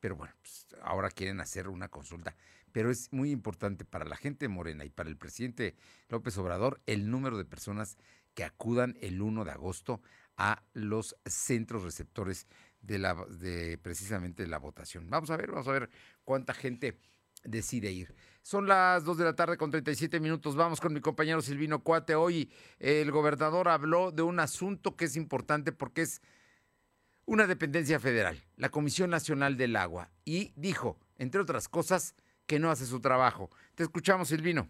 Speaker 1: Pero bueno, pues ahora quieren hacer una consulta. Pero es muy importante para la gente morena y para el presidente López Obrador el número de personas que acudan el 1 de agosto a los centros receptores de la de precisamente la votación. Vamos a ver, vamos a ver cuánta gente decide ir. Son las 2 de la tarde con 37 minutos. Vamos con mi compañero Silvino Cuate. Hoy el gobernador habló de un asunto que es importante porque es una dependencia federal, la Comisión Nacional del Agua, y dijo, entre otras cosas, que no hace su trabajo. Te escuchamos, Silvino.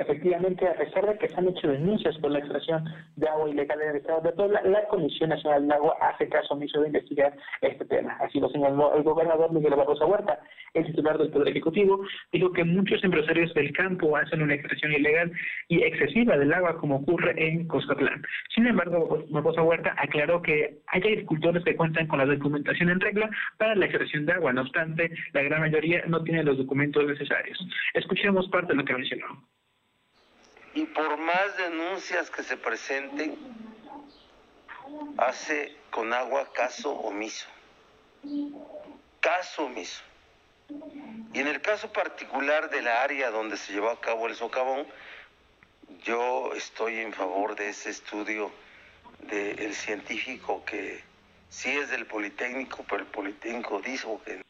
Speaker 5: Efectivamente, a pesar de que se han hecho denuncias por la extracción de agua ilegal en el estado de Puebla, la Comisión Nacional del Agua hace caso omiso de investigar este tema. Así lo señaló el gobernador Miguel Barroso Huerta. El titular del Poder Ejecutivo dijo que muchos empresarios del campo hacen una extracción ilegal y excesiva del agua, como ocurre en Coscatlán. Sin embargo, Barroso Huerta aclaró que hay agricultores que cuentan con la documentación en regla para la extracción de agua. No obstante, la gran mayoría no tiene los documentos necesarios. Escuchemos parte de lo que mencionó
Speaker 6: y por más denuncias que se presenten, hace con agua caso omiso. Caso omiso. Y en el caso particular de la área donde se llevó a cabo el socavón, yo estoy en favor de ese estudio del científico que sí es del Politécnico, pero el Politécnico dijo que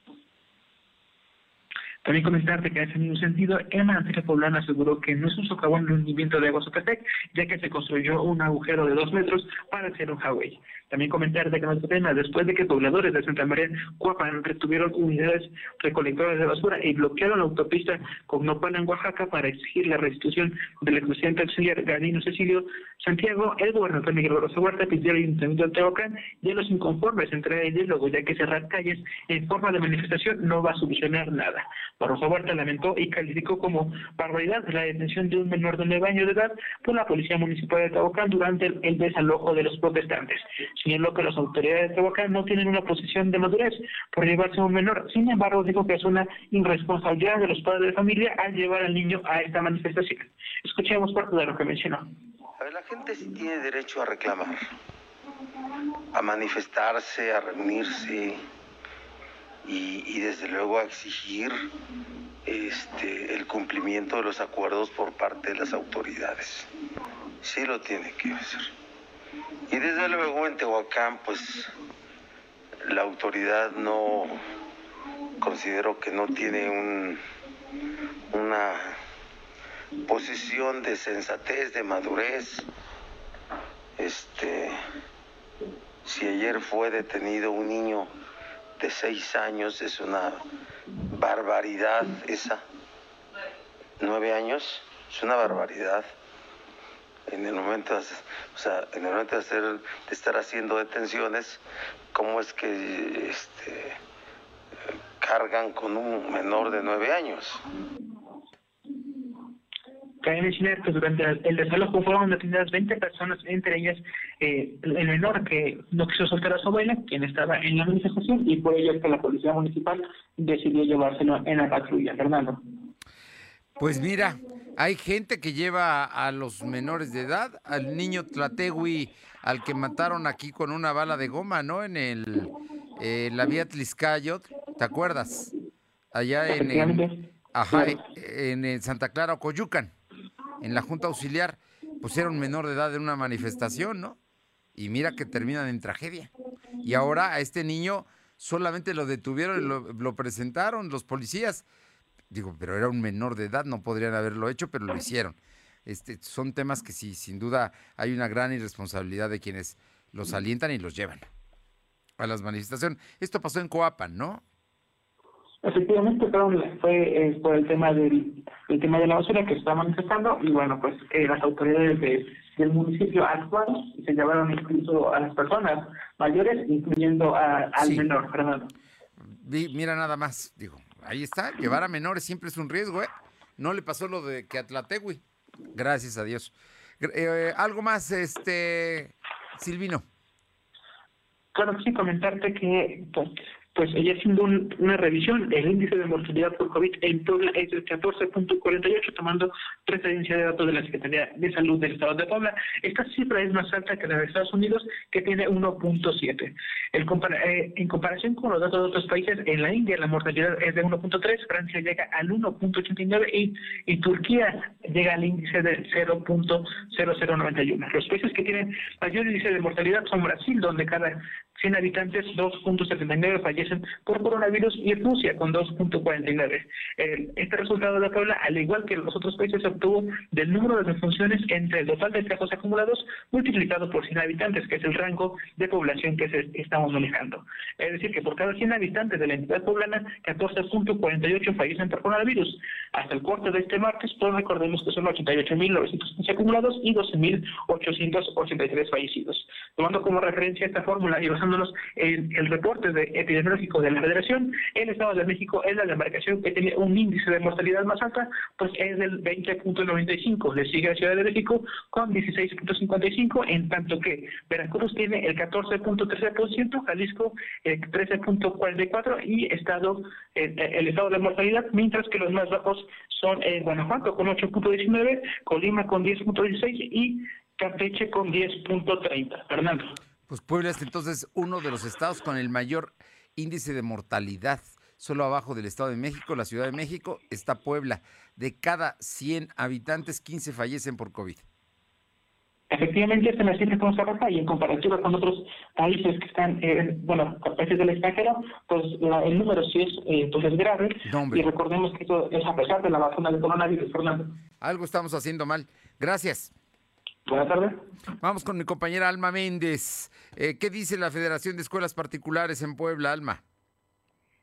Speaker 5: también comentarte que en ese mismo sentido, el manantial poblano aseguró que no es un socavón de hundimiento de agua Zocatec, ya que se construyó un agujero de dos metros para hacer un highway. También comentar de que no tema, después de que pobladores de Santa María Cuapan retuvieron unidades recolectoras de basura y bloquearon la autopista con Nopal en Oaxaca para exigir la restitución del expresidente auxiliar Galino Cecilio Santiago, el gobernador Miguel Barroso Huerta pidió al Ayuntamiento de Tehuacán y a los inconformes entre el diálogo, ya que cerrar calles en forma de manifestación no va a solucionar nada. Barroso Huerta lamentó y calificó como barbaridad la detención de un menor de nueve años de edad por la Policía Municipal de Tehuacán durante el desalojo de los protestantes señaló que las autoridades de Tehuacán no tienen una posición de madurez por llevarse a un menor. Sin embargo, dijo que es una irresponsabilidad de los padres de familia al llevar al niño a esta manifestación. Escuchemos parte de lo que mencionó.
Speaker 6: A ver, la gente sí tiene derecho a reclamar, a manifestarse, a reunirse y, desde luego a exigir este, el cumplimiento de los acuerdos por parte de las autoridades. Sí lo tiene que hacer. Y desde luego en Tehuacán, pues la autoridad no considero que no tiene un, una posición de sensatez, de madurez. Este, si ayer fue detenido un niño de seis años, es una barbaridad esa. Nueve años, es una barbaridad en el momento, o sea, en el momento de, hacer, de estar haciendo detenciones, cómo es que este, cargan con un menor de nueve años.
Speaker 5: Cabe mencionar que durante el desalojo fueron detenidas 20 personas, entre ellas eh, el menor que no quiso soltar a su abuela, quien estaba en la manifestación, y por ello que la policía municipal decidió llevárselo en la patrulla. Fernando.
Speaker 1: Pues mira, hay gente que lleva a los menores de edad, al niño Tlategui, al que mataron aquí con una bala de goma, ¿no? En el eh, la vía Tliscayot, ¿te acuerdas? Allá en, ajá, en, Santa Clara, Coyucan en la Junta Auxiliar, pues era un menor de edad en una manifestación, ¿no? Y mira que terminan en tragedia. Y ahora a este niño solamente lo detuvieron y lo, presentaron los policías. Digo, pero era un menor de edad, no podrían haberlo hecho, pero lo hicieron. Este, son temas que sí, sin duda hay una gran irresponsabilidad de quienes los alientan y los llevan a las manifestaciones. Esto pasó en Coapan, ¿no?
Speaker 5: Efectivamente, fue eh, por el tema del el tema de la basura que se está manifestando y bueno, pues eh, las autoridades del municipio actuaron y se llevaron incluso a las personas mayores, incluyendo al menor, Fernando.
Speaker 1: Mira nada más, digo, ahí está, llevar a menores siempre es un riesgo, ¿eh? No le pasó lo de que Atlategui, gracias a Dios. Eh, algo más, este, Silvino.
Speaker 5: Claro, sí, comentarte que pues, pues ella haciendo una revisión, el índice de mortalidad por COVID en Puebla es del 14.48, tomando referencia de datos de la Secretaría de Salud del Estado de Puebla. Esta cifra es más alta que la de Estados Unidos, que tiene 1.7. Eh, en comparación con los datos de otros países, en la India la mortalidad es de 1.3, Francia llega al 1.89 y, y Turquía llega al índice de 0.0091. Los países que tienen mayor índice de mortalidad son Brasil, donde cada 100 habitantes, 2.79 fallecen por coronavirus y Rusia con 2.49. este resultado de Puebla, al igual que los otros países, se obtuvo del número de defunciones entre el total de casos acumulados multiplicado por 100 habitantes, que es el rango de población que se, estamos manejando. Es decir, que por cada 100 habitantes de la entidad poblana, 14.48 fallecen por coronavirus. Hasta el corte de este martes, pues recordemos que son 88.915 acumulados y 12.883 fallecidos. Tomando como referencia esta fórmula y basando en el reporte de epidemiológico de la Federación, el Estado de México es la demarcación que tiene un índice de mortalidad más alta, pues es del 20.95. Le sigue a Ciudad de México con 16.55, en tanto que Veracruz tiene el 14.13%, Jalisco el 13.44% y Estado el, Estado de mortalidad, mientras que los más bajos son en Guanajuato con 8.19, Colima con 10.16 y Campeche con 10.30. Fernando.
Speaker 1: Pues Puebla es entonces uno de los estados con el mayor índice de mortalidad. Solo abajo del Estado de México, la Ciudad de México, está Puebla. De cada 100 habitantes, 15 fallecen por COVID.
Speaker 5: Efectivamente, esta es la cifra que nos y en comparativa con otros países que están, eh, bueno, países del extranjero, pues el número sí es, eh, pues es grave. y recordemos que eso es a pesar de la vacuna del coronavirus, Fernando.
Speaker 1: Algo estamos haciendo mal. Gracias.
Speaker 5: Buenas tardes.
Speaker 1: Vamos con mi compañera Alma Méndez. Eh, ¿Qué dice la Federación de Escuelas Particulares en Puebla, Alma?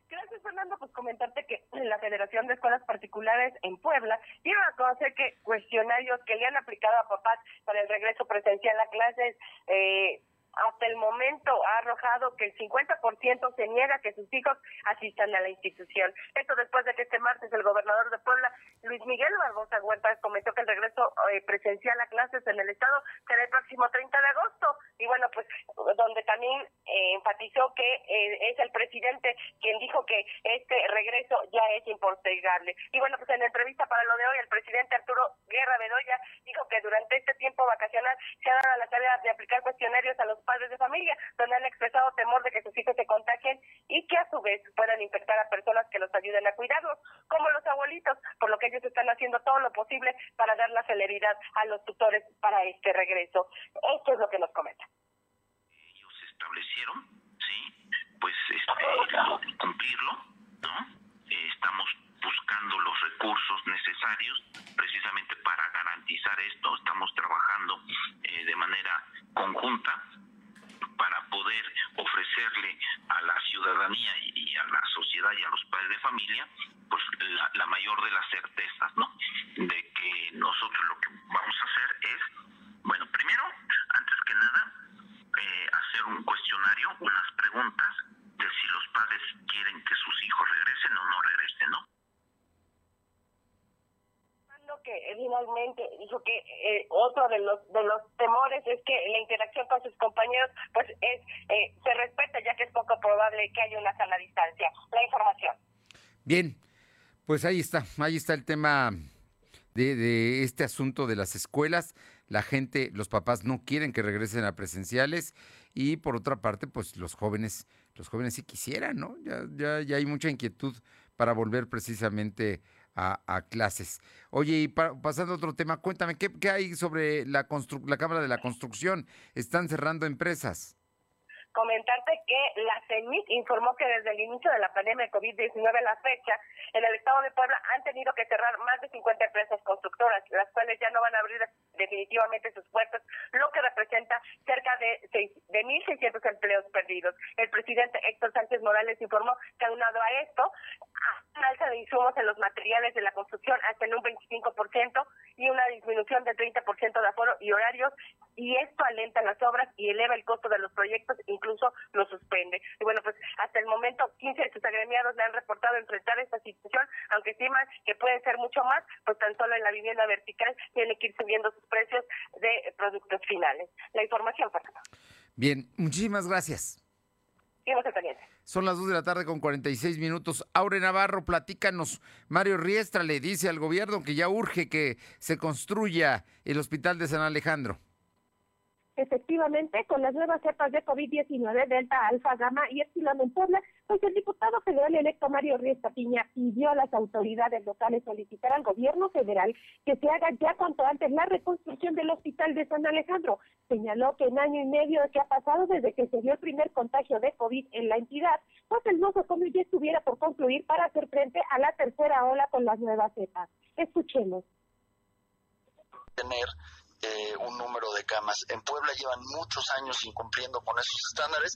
Speaker 7: Gracias, Fernando. Pues comentarte que la Federación de Escuelas Particulares en Puebla dio a conocer que cuestionarios que le han aplicado a papás para el regreso presencial a clases eh, hasta el momento ha arrojado que el 50% se niega que sus hijos asistan a la institución. Esto después de que este martes el gobernador de Puebla, Luis Miguel Barbosa Huerta, comentó que el regreso eh, presencial a clases en el estado será el próximo 30 de agosto. Y bueno, pues donde también eh, enfatizó que eh, es el presidente quien dijo que este regreso ya es impostergable. Y bueno, pues en la entrevista para lo de hoy, el presidente Arturo Guerra Bedoya dijo que durante este tiempo vacacional se ha dado la tarea de aplicar cuestionarios a los padres de familia, donde han expresado temor de que sus hijos se contagien y que a su vez puedan infectar a personas que los ayuden a cuidarlos, como los abuelitos, por lo que ellos están haciendo todo lo posible para dar la celeridad a los tutores para este regreso. Esto es lo que nos comenta.
Speaker 20: Ellos establecieron, sí, pues este, cumplirlo, ¿no? Estamos buscando los recursos necesarios precisamente para garantizar esto. Estamos trabajando eh, de manera conjunta para poder ofrecerle a la ciudadanía y, a la sociedad y a los padres de familia pues la, mayor de las certezas, ¿no? De que nosotros lo que vamos a hacer es, bueno, primero, antes que nada, eh, hacer un cuestionario, unas preguntas de si los padres quieren que sus hijos regresen o no regresen, ¿no?
Speaker 7: Lo que eh, finalmente dijo que eh, otro de los de los temores es que la interacción con sus compañeros pues es eh, se respeta ya que es poco probable que haya una sana distancia. La información.
Speaker 1: Bien, pues ahí está, ahí está el tema de, de este asunto de las escuelas. La gente, los papás no quieren que regresen a presenciales y por otra parte, pues los jóvenes, los jóvenes sí quisieran, ¿no? Ya, ya, ya hay mucha inquietud para volver precisamente a, a clases. Oye, y pa- pasando a otro tema, cuéntame, ¿qué, hay sobre la, constru- la Cámara de la Construcción? ¿Están cerrando empresas?
Speaker 7: comentarte que la CENIC informó que desde el inicio de la pandemia de COVID-19 a la fecha, en el estado de Puebla han tenido que cerrar más de 50 empresas constructoras, las cuales ya no van a abrir definitivamente sus puertas, lo que representa cerca de, de 1.600 empleos perdidos. El presidente Héctor Sánchez Morales informó que aunado a esto, a una alza de insumos en los materiales de la construcción hasta en un 25% y una disminución del 30% de aforo y horarios, y esto alenta las obras y eleva el costo de los proyectos, incluso los suspende. Y bueno, pues hasta el momento 15 de sus agremiados le han reportado enfrentar esta situación, aunque estiman que puede ser mucho más, pues tan solo en la vivienda vertical tiene que ir subiendo sus precios de productos finales. La información, Fernando.
Speaker 1: Bien, muchísimas gracias. Son las 2 de la tarde con 46 minutos. Aure Navarro, platícanos. Mario Riestra le dice al gobierno que ya urge que se construya el hospital de San Alejandro.
Speaker 17: Efectivamente, con las nuevas cepas de COVID-19, Delta, Alfa, Gamma y Epsilon en Puebla, pues el diputado federal electo Mario Riesta Piña pidió a las autoridades locales solicitar al gobierno federal que se haga ya cuanto antes la reconstrucción del hospital de San Alejandro. Señaló que en año y medio que ha pasado desde que se dio el primer contagio de COVID en la entidad, pues el nosocomio ya estuviera por concluir para hacer frente a la tercera ola con las nuevas cepas. Escuchemos.
Speaker 21: Eh, un número de camas. En Puebla llevan muchos años incumpliendo con esos estándares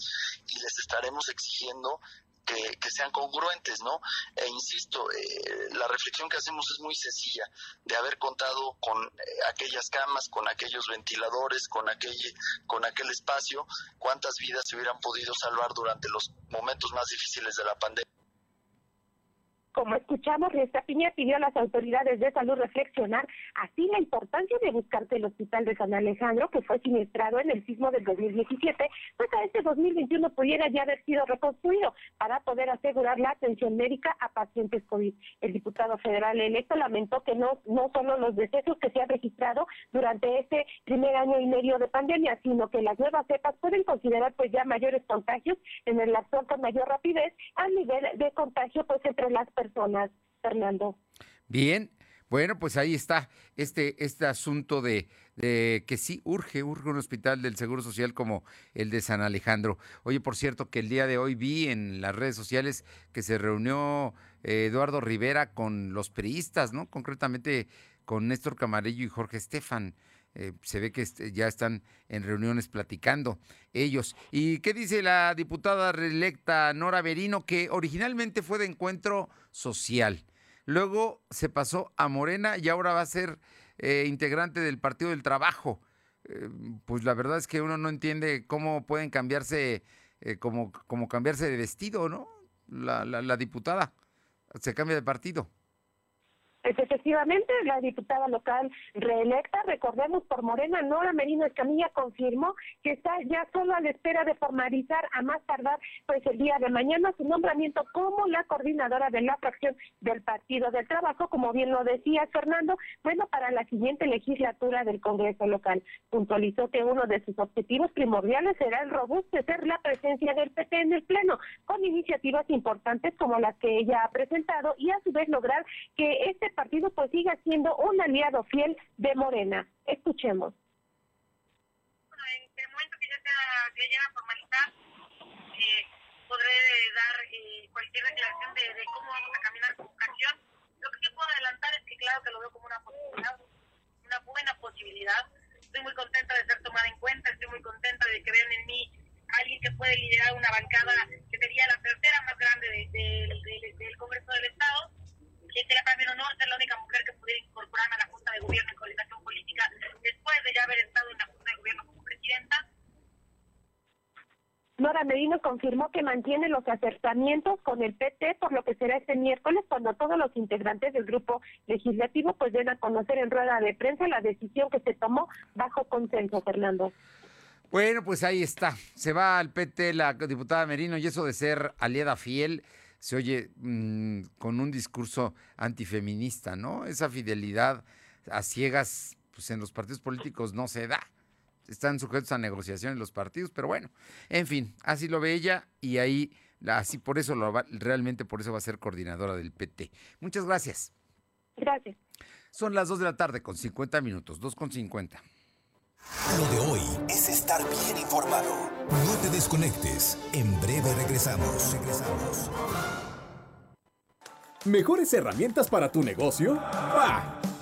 Speaker 21: y les estaremos exigiendo que, sean congruentes, ¿no? E insisto, eh, la reflexión que hacemos es muy sencilla, de haber contado con eh, aquellas camas, con aquellos ventiladores, con aquel, con aquel espacio, cuántas vidas se hubieran podido salvar durante los momentos más difíciles de la pandemia.
Speaker 17: Como escuchamos, Riesta Piña pidió a las autoridades de salud reflexionar así la importancia de buscar que el hospital de San Alejandro, que fue siniestrado en el sismo del 2017, pues a este 2021 pudiera ya haber sido reconstruido para poder asegurar la atención médica a pacientes COVID. El diputado federal electo lamentó que no, no solo los decesos que se han registrado durante este primer año y medio de pandemia, sino que las nuevas cepas pueden considerar pues ya mayores contagios en el actor con mayor rapidez a nivel de contagio pues entre las personas, Fernando.
Speaker 1: Bien, bueno, pues ahí está este, este asunto de, de que sí urge, urge un hospital del Seguro Social como el de San Alejandro. Oye, por cierto, que el día de hoy vi en las redes sociales que se reunió eh, Eduardo Rivera con los priistas, ¿no? Concretamente con Néstor Camarillo y Jorge Estefan. Eh, se ve que este, ya están en reuniones platicando ellos. ¿Y qué dice la diputada reelecta Nora Berino, que originalmente fue de encuentro social? Luego se pasó a Morena y ahora va a ser eh, integrante del Partido del Trabajo. Eh, pues la verdad es que uno no entiende cómo pueden cambiarse, como, como cambiarse de vestido, ¿no? La, la diputada se cambia de partido.
Speaker 17: Pues efectivamente, la diputada local reelecta, recordemos por Morena, Nora Merino Escamilla confirmó que está ya solo a la espera de formalizar a más tardar pues el día de mañana su nombramiento como la coordinadora de la fracción del Partido del Trabajo, como bien lo decía Fernando, bueno, para la siguiente legislatura del Congreso local. Puntualizó que uno de sus objetivos primordiales será el robustecer la presencia del PT en el Pleno, con iniciativas importantes como las que ella ha presentado y a su vez lograr que este partido pues siga siendo un aliado fiel de Morena. Escuchemos.
Speaker 22: que lleguen a formalizar, eh, podré dar eh, cualquier declaración de, cómo vamos a caminar como fracción. Lo que yo puedo adelantar es que claro que lo veo como una posibilidad, una buena posibilidad. Estoy muy contenta de ser tomada en cuenta, estoy muy contenta de que vean en mí alguien que puede liderar una bancada que sería la tercera más grande de- de- de- del Congreso del Estado. Que sería para mí un honor ser la única mujer que pudiera incorporarme a la Junta de Gobierno y Coordinación Política después de ya haber estado en la Junta de Gobierno como presidenta.
Speaker 17: Nora Medina
Speaker 23: Merino confirmó que mantiene los acercamientos con el PT, por lo que será este miércoles cuando todos los integrantes del grupo legislativo pues den a conocer en rueda de prensa la decisión que se tomó bajo consenso, Fernando.
Speaker 1: Bueno, pues ahí está. Se va al PT la diputada Merino y eso de ser aliada fiel se oye mm, con un discurso antifeminista, ¿no? Esa fidelidad a ciegas, pues en los partidos políticos no se da. Están sujetos a negociaciones los partidos, pero bueno, en fin, así lo ve ella y ahí, así por eso, lo va, realmente por eso va a ser coordinadora del PT. Muchas gracias.
Speaker 23: Gracias.
Speaker 1: Son las 2 de la tarde con 50 minutos, 2 con 50.
Speaker 2: Lo de hoy es estar bien informado. No te desconectes. En breve regresamos. Regresamos.
Speaker 10: ¿Mejores herramientas para tu negocio? ¡Bah!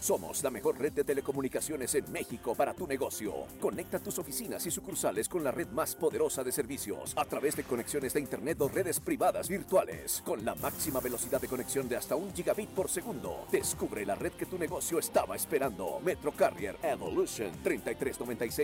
Speaker 24: Somos la mejor red de telecomunicaciones en México para tu negocio. Conecta tus oficinas y sucursales con la red más poderosa de servicios a través de conexiones de Internet o redes privadas virtuales con la máxima velocidad de conexión de hasta un gigabit por segundo. Descubre la red que tu negocio estaba esperando. Metro Carrier Evolution 3396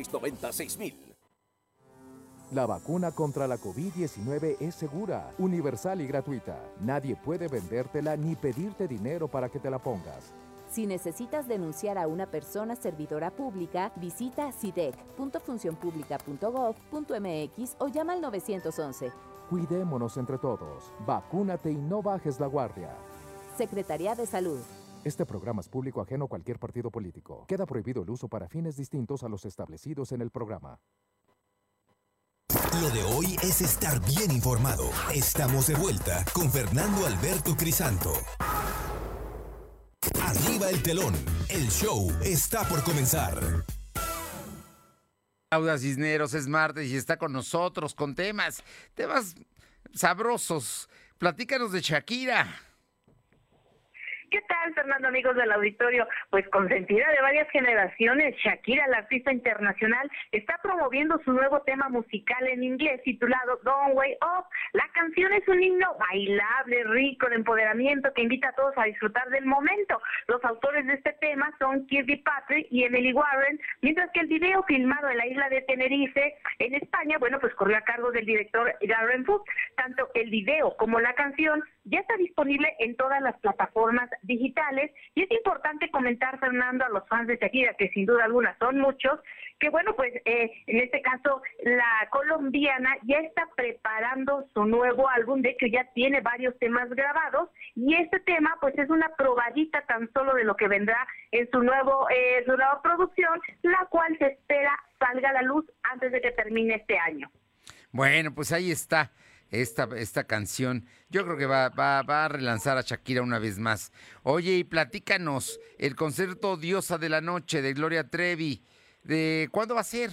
Speaker 25: La vacuna contra la COVID-19 es segura, universal y gratuita. Nadie puede vendértela ni pedirte dinero para que te la pongas.
Speaker 26: Si necesitas denunciar a una persona servidora pública, visita sidec.funcionpublica.gov.mx o llama al 911.
Speaker 25: Cuidémonos entre todos. Vacúnate y no bajes la guardia.
Speaker 26: Secretaría de Salud.
Speaker 25: Este programa es público ajeno a cualquier partido político. Queda prohibido el uso para fines distintos a los establecidos en el programa.
Speaker 2: Lo de hoy es estar bien informado. Estamos de vuelta con Fernando Alberto Crisanto. Arriba el telón. El show está por comenzar.
Speaker 1: Claudia Cisneros es martes y está con nosotros con temas, temas sabrosos. Platícanos de Shakira.
Speaker 17: ¿Qué tal, Fernando, amigos del auditorio? Pues consentida de varias generaciones, Shakira, la artista internacional, está promoviendo su nuevo tema musical en inglés titulado Don't Way Up. La canción es un himno bailable, rico, de empoderamiento que invita a todos a disfrutar del momento. Los autores de este tema son Kirby Patrick y Emily Warren, mientras que el video filmado en la isla de Tenerife, en España, bueno, pues corrió a cargo del director Darren Fuchs. Tanto el video como la canción ya está disponible en todas las plataformas digitales y es importante comentar, Fernando, a los fans de Shakira, que sin duda alguna son muchos, que bueno, pues eh, en este caso la colombiana ya está preparando su nuevo álbum, de hecho ya tiene varios temas grabados y este tema pues es una probadita tan solo de lo que vendrá en su nuevo eh, su nueva producción, la cual se espera salga a la luz antes de que termine este año.
Speaker 1: Bueno, pues ahí está esta, esta canción. Yo creo que va, va, va a relanzar a Shakira una vez más. Oye, y platícanos el concierto Diosa de la Noche de Gloria Trevi. ¿De cuándo va a ser?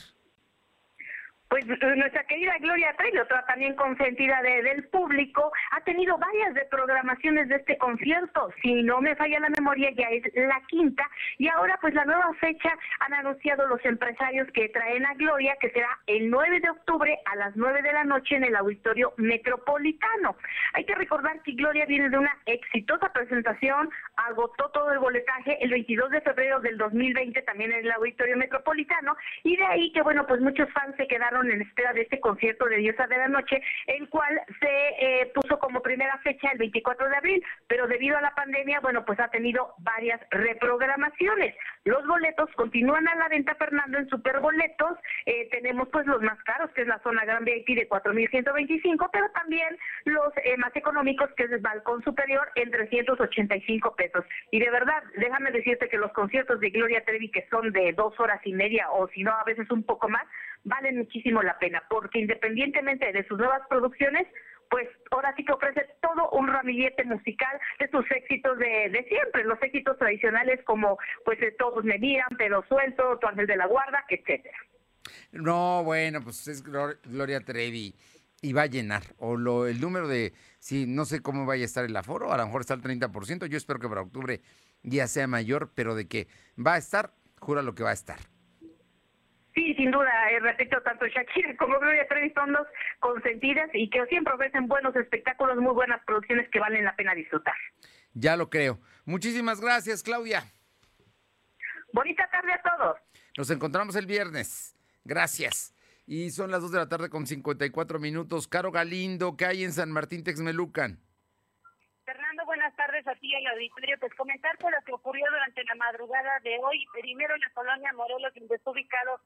Speaker 17: Pues nuestra querida Gloria Trevi, otra también consentida de, del público, ha tenido varias de programaciones de este concierto. Si no me falla la memoria, ya es la quinta. Y ahora, pues la nueva fecha han anunciado los empresarios que traen a Gloria, que será el 9 de octubre a las 9 de la noche en el Auditorio Metropolitano. Hay que recordar que Gloria viene de una exitosa presentación, agotó todo el boletaje el 22 de febrero del 2020 también en el Auditorio Metropolitano. Y de ahí que, bueno, pues muchos fans se quedaron en espera de este concierto de Diosa de la Noche, el cual se eh, puso como primera fecha el 24 de abril, pero debido a la pandemia, bueno, pues ha tenido varias reprogramaciones. Los boletos continúan a la venta, Fernando, en Superboletos. Eh, tenemos pues los más caros, que es la zona Gran VIP de 4.125, pero también los eh, más económicos, que es el balcón superior, en 385 pesos. Y de verdad, déjame decirte que los conciertos de Gloria Trevi, que son de dos horas y media, o si no, a veces un poco más, valen muchísimo la pena, porque independientemente de sus nuevas producciones, pues ahora sí que ofrece todo un ramillete musical de sus éxitos de, de siempre, los éxitos tradicionales como pues de Todos me miran, Pero suelto, Tu ángel de la guarda, etcétera.
Speaker 1: No, bueno, pues es Glor- Gloria Trevi y va a llenar. O lo, el número de, sí, no sé cómo vaya a estar el aforo, a lo mejor está al 30%. Yo espero que para octubre ya sea mayor, pero de que va a estar, jura lo que va a estar.
Speaker 17: Sí, sin duda, eh, repito, tanto Shakira como Gloria Trevi son dos consentidas y que siempre ofrecen buenos espectáculos, muy buenas producciones que valen la pena disfrutar.
Speaker 1: Ya lo creo. Muchísimas gracias, Claudia.
Speaker 17: Bonita tarde a todos.
Speaker 1: Nos encontramos el viernes. Gracias. Y son las 2 de la tarde con 54 minutos. Caro Galindo, ¿qué hay en San Martín Texmelucan?
Speaker 27: Fernando, buenas tardes a ti y al auditorio. Pues comentarte lo que ocurrió durante la madrugada de hoy, primero en la colonia Morelos, donde está ubicado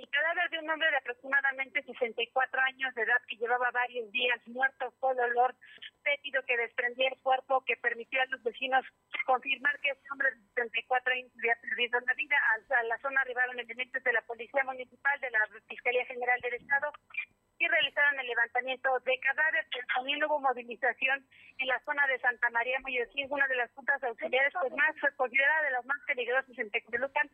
Speaker 27: el cadáver de un hombre de aproximadamente 64 años de edad que llevaba varios días muerto por olor fétido que desprendía el cuerpo que permitió a los vecinos confirmar que este hombre de 64 años había perdido la vida. A, la zona arribaron elementos de la Policía Municipal, de la Fiscalía General del Estado y realizaron el levantamiento de cadáveres, también hubo movilización en la zona de Santa María Mollocín, una de las juntas auxiliares pues más considerada de las más peligrosas en Texmelucan,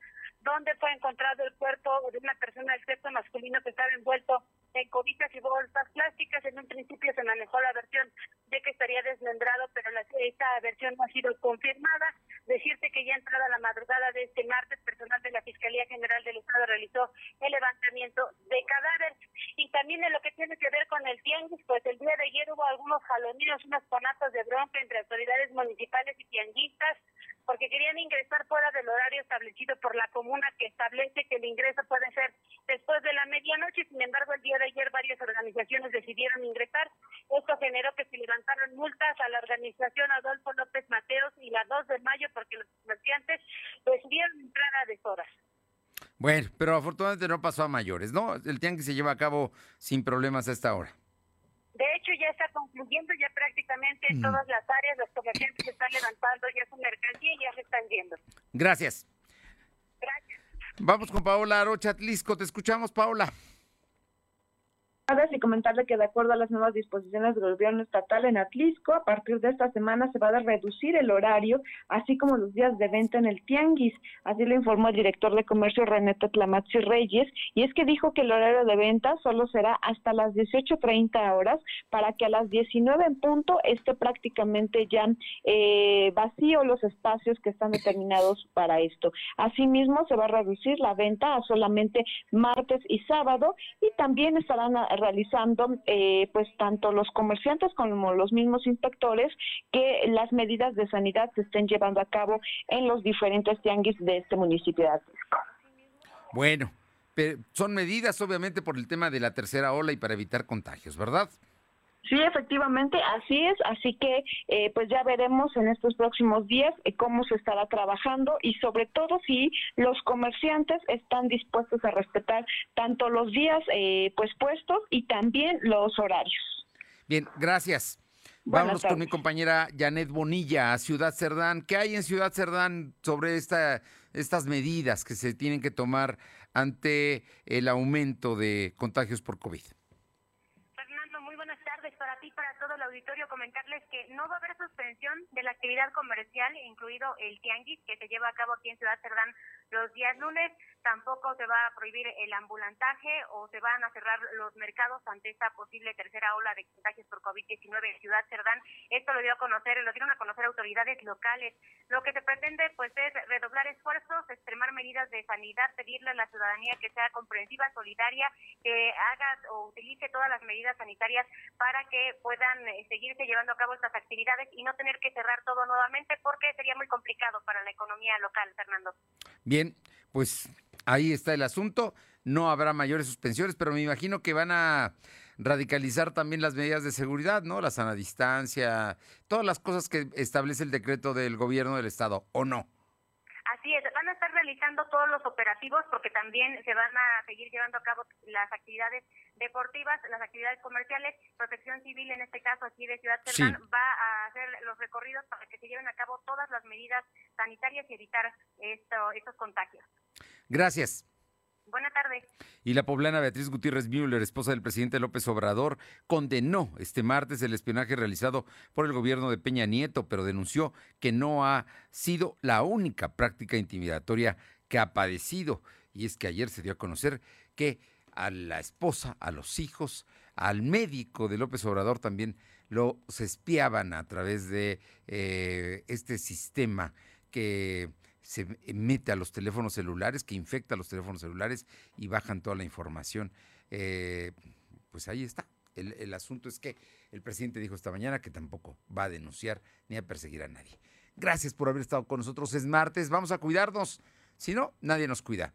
Speaker 27: donde fue encontrado el cuerpo de una persona del sexo masculino que estaba envuelto en cobijas y bolsas plásticas. En un principio se manejó la versión de que estaría desmembrado, pero la, esta versión no ha sido confirmada. Decirte que ya entrada la madrugada de este martes, personal de la Fiscalía General del Estado realizó el levantamiento de cadáveres. Y también en lo que tiene que ver con el tianguis, pues el día de ayer hubo algunos jaloninos, unas conatas de bronca entre autoridades municipales y tianguistas, porque querían ingresar fuera del horario establecido por la comuna que establece que el ingreso puede ser después de la medianoche. Sin embargo, el día de ayer varias organizaciones decidieron ingresar. Esto generó que se levantaron multas a la organización Adolfo López Mateos y la 2 de mayo porque los comerciantes decidieron entrar a deshoras.
Speaker 1: Bueno, pero afortunadamente no pasó a mayores, ¿no? El tianguis se lleva a cabo sin problemas a esta hora.
Speaker 27: De hecho, ya está concluyendo, ya prácticamente en
Speaker 1: Mm.
Speaker 27: todas las áreas los comerciantes se están levantando ya su mercancía y ya se están yendo.
Speaker 1: Gracias.
Speaker 27: Gracias.
Speaker 1: Vamos con Paola Arocha Atlisco. Te escuchamos, Paola.
Speaker 28: Y comentarle que de acuerdo a las nuevas disposiciones del gobierno estatal en Atlisco, a partir de esta semana se va a reducir el horario, así como los días de venta en el tianguis. Así lo informó el director de comercio René Tlamatzi Reyes, y es que dijo que el horario de venta solo será hasta las 18.30 horas para que a las 19 en punto esté prácticamente ya eh, vacío los espacios que están determinados para esto. Asimismo, se va a reducir la venta a solamente martes y sábado y también estarán a- realizando eh, pues tanto los comerciantes como los mismos inspectores que las medidas de sanidad se estén llevando a cabo en los diferentes tianguis de este municipio de Atlisco.
Speaker 1: Bueno, pero son medidas obviamente por el tema de la tercera ola y para evitar contagios, ¿verdad?
Speaker 28: Sí, efectivamente, así es. Así que, eh, pues ya veremos en estos próximos días eh, cómo se estará trabajando y sobre todo si los comerciantes están dispuestos a respetar tanto los días eh, pues puestos y también los horarios.
Speaker 1: Bien, gracias.
Speaker 28: Buenas
Speaker 1: Vámonos con mi compañera Janet Bonilla a Ciudad Cerdán. ¿Qué hay en Ciudad Cerdán sobre esta, estas medidas que se tienen que tomar ante el aumento de contagios por COVID?
Speaker 27: Fernando, muy buenas tardes para ti, para todo el auditorio. Comentarles que no va a haber suspensión de la actividad comercial, incluido el tianguis que se lleva a cabo aquí en Ciudad Cerdán los días lunes. Tampoco se va a prohibir el ambulantaje o se van a cerrar los mercados ante esta posible tercera ola de contagios por COVID-19 en Ciudad Cerdán. Esto lo dio a conocer, lo dieron a conocer autoridades locales. Lo que se pretende pues es redoblar esfuerzos, extremar medidas de sanidad, pedirle a la ciudadanía que sea comprensiva, solidaria, que haga o utilice todas las medidas sanitarias para que puedan eh, seguirse llevando a cabo estas actividades y no tener que cerrar todo nuevamente porque sería muy complicado para la economía local, Fernando.
Speaker 1: Bien, pues ahí está el asunto. No habrá mayores suspensiones, pero me imagino que van a radicalizar también las medidas de seguridad, ¿no? La sana distancia, todas las cosas que establece el decreto del gobierno del estado, ¿o no?
Speaker 27: Así es, van a estar realizando todos los operativos porque también se van a seguir llevando a cabo las actividades deportivas, las actividades comerciales, protección civil en este caso aquí de Ciudad
Speaker 1: Sí.
Speaker 27: Cerdán va a hacer los recorridos para que se lleven a cabo todas las medidas sanitarias y evitar esto, estos contagios.
Speaker 1: Gracias.
Speaker 27: Buena tarde.
Speaker 1: Y la poblana Beatriz Gutiérrez Müller, esposa del presidente López Obrador, condenó este martes el espionaje realizado por el gobierno de Peña Nieto, pero denunció que no ha sido la única práctica intimidatoria que ha padecido. Y es que ayer se dio a conocer que a la esposa, a los hijos, al médico de López Obrador también lo se espiaban a través de eh, este sistema que se mete a los teléfonos celulares, que infecta los teléfonos celulares y bajan toda la información. Eh, pues ahí está. El, el, asunto es que el presidente dijo esta mañana que tampoco va a denunciar ni a perseguir a nadie. Gracias por haber estado con nosotros. Es martes, vamos a cuidarnos. Si no, nadie nos cuida.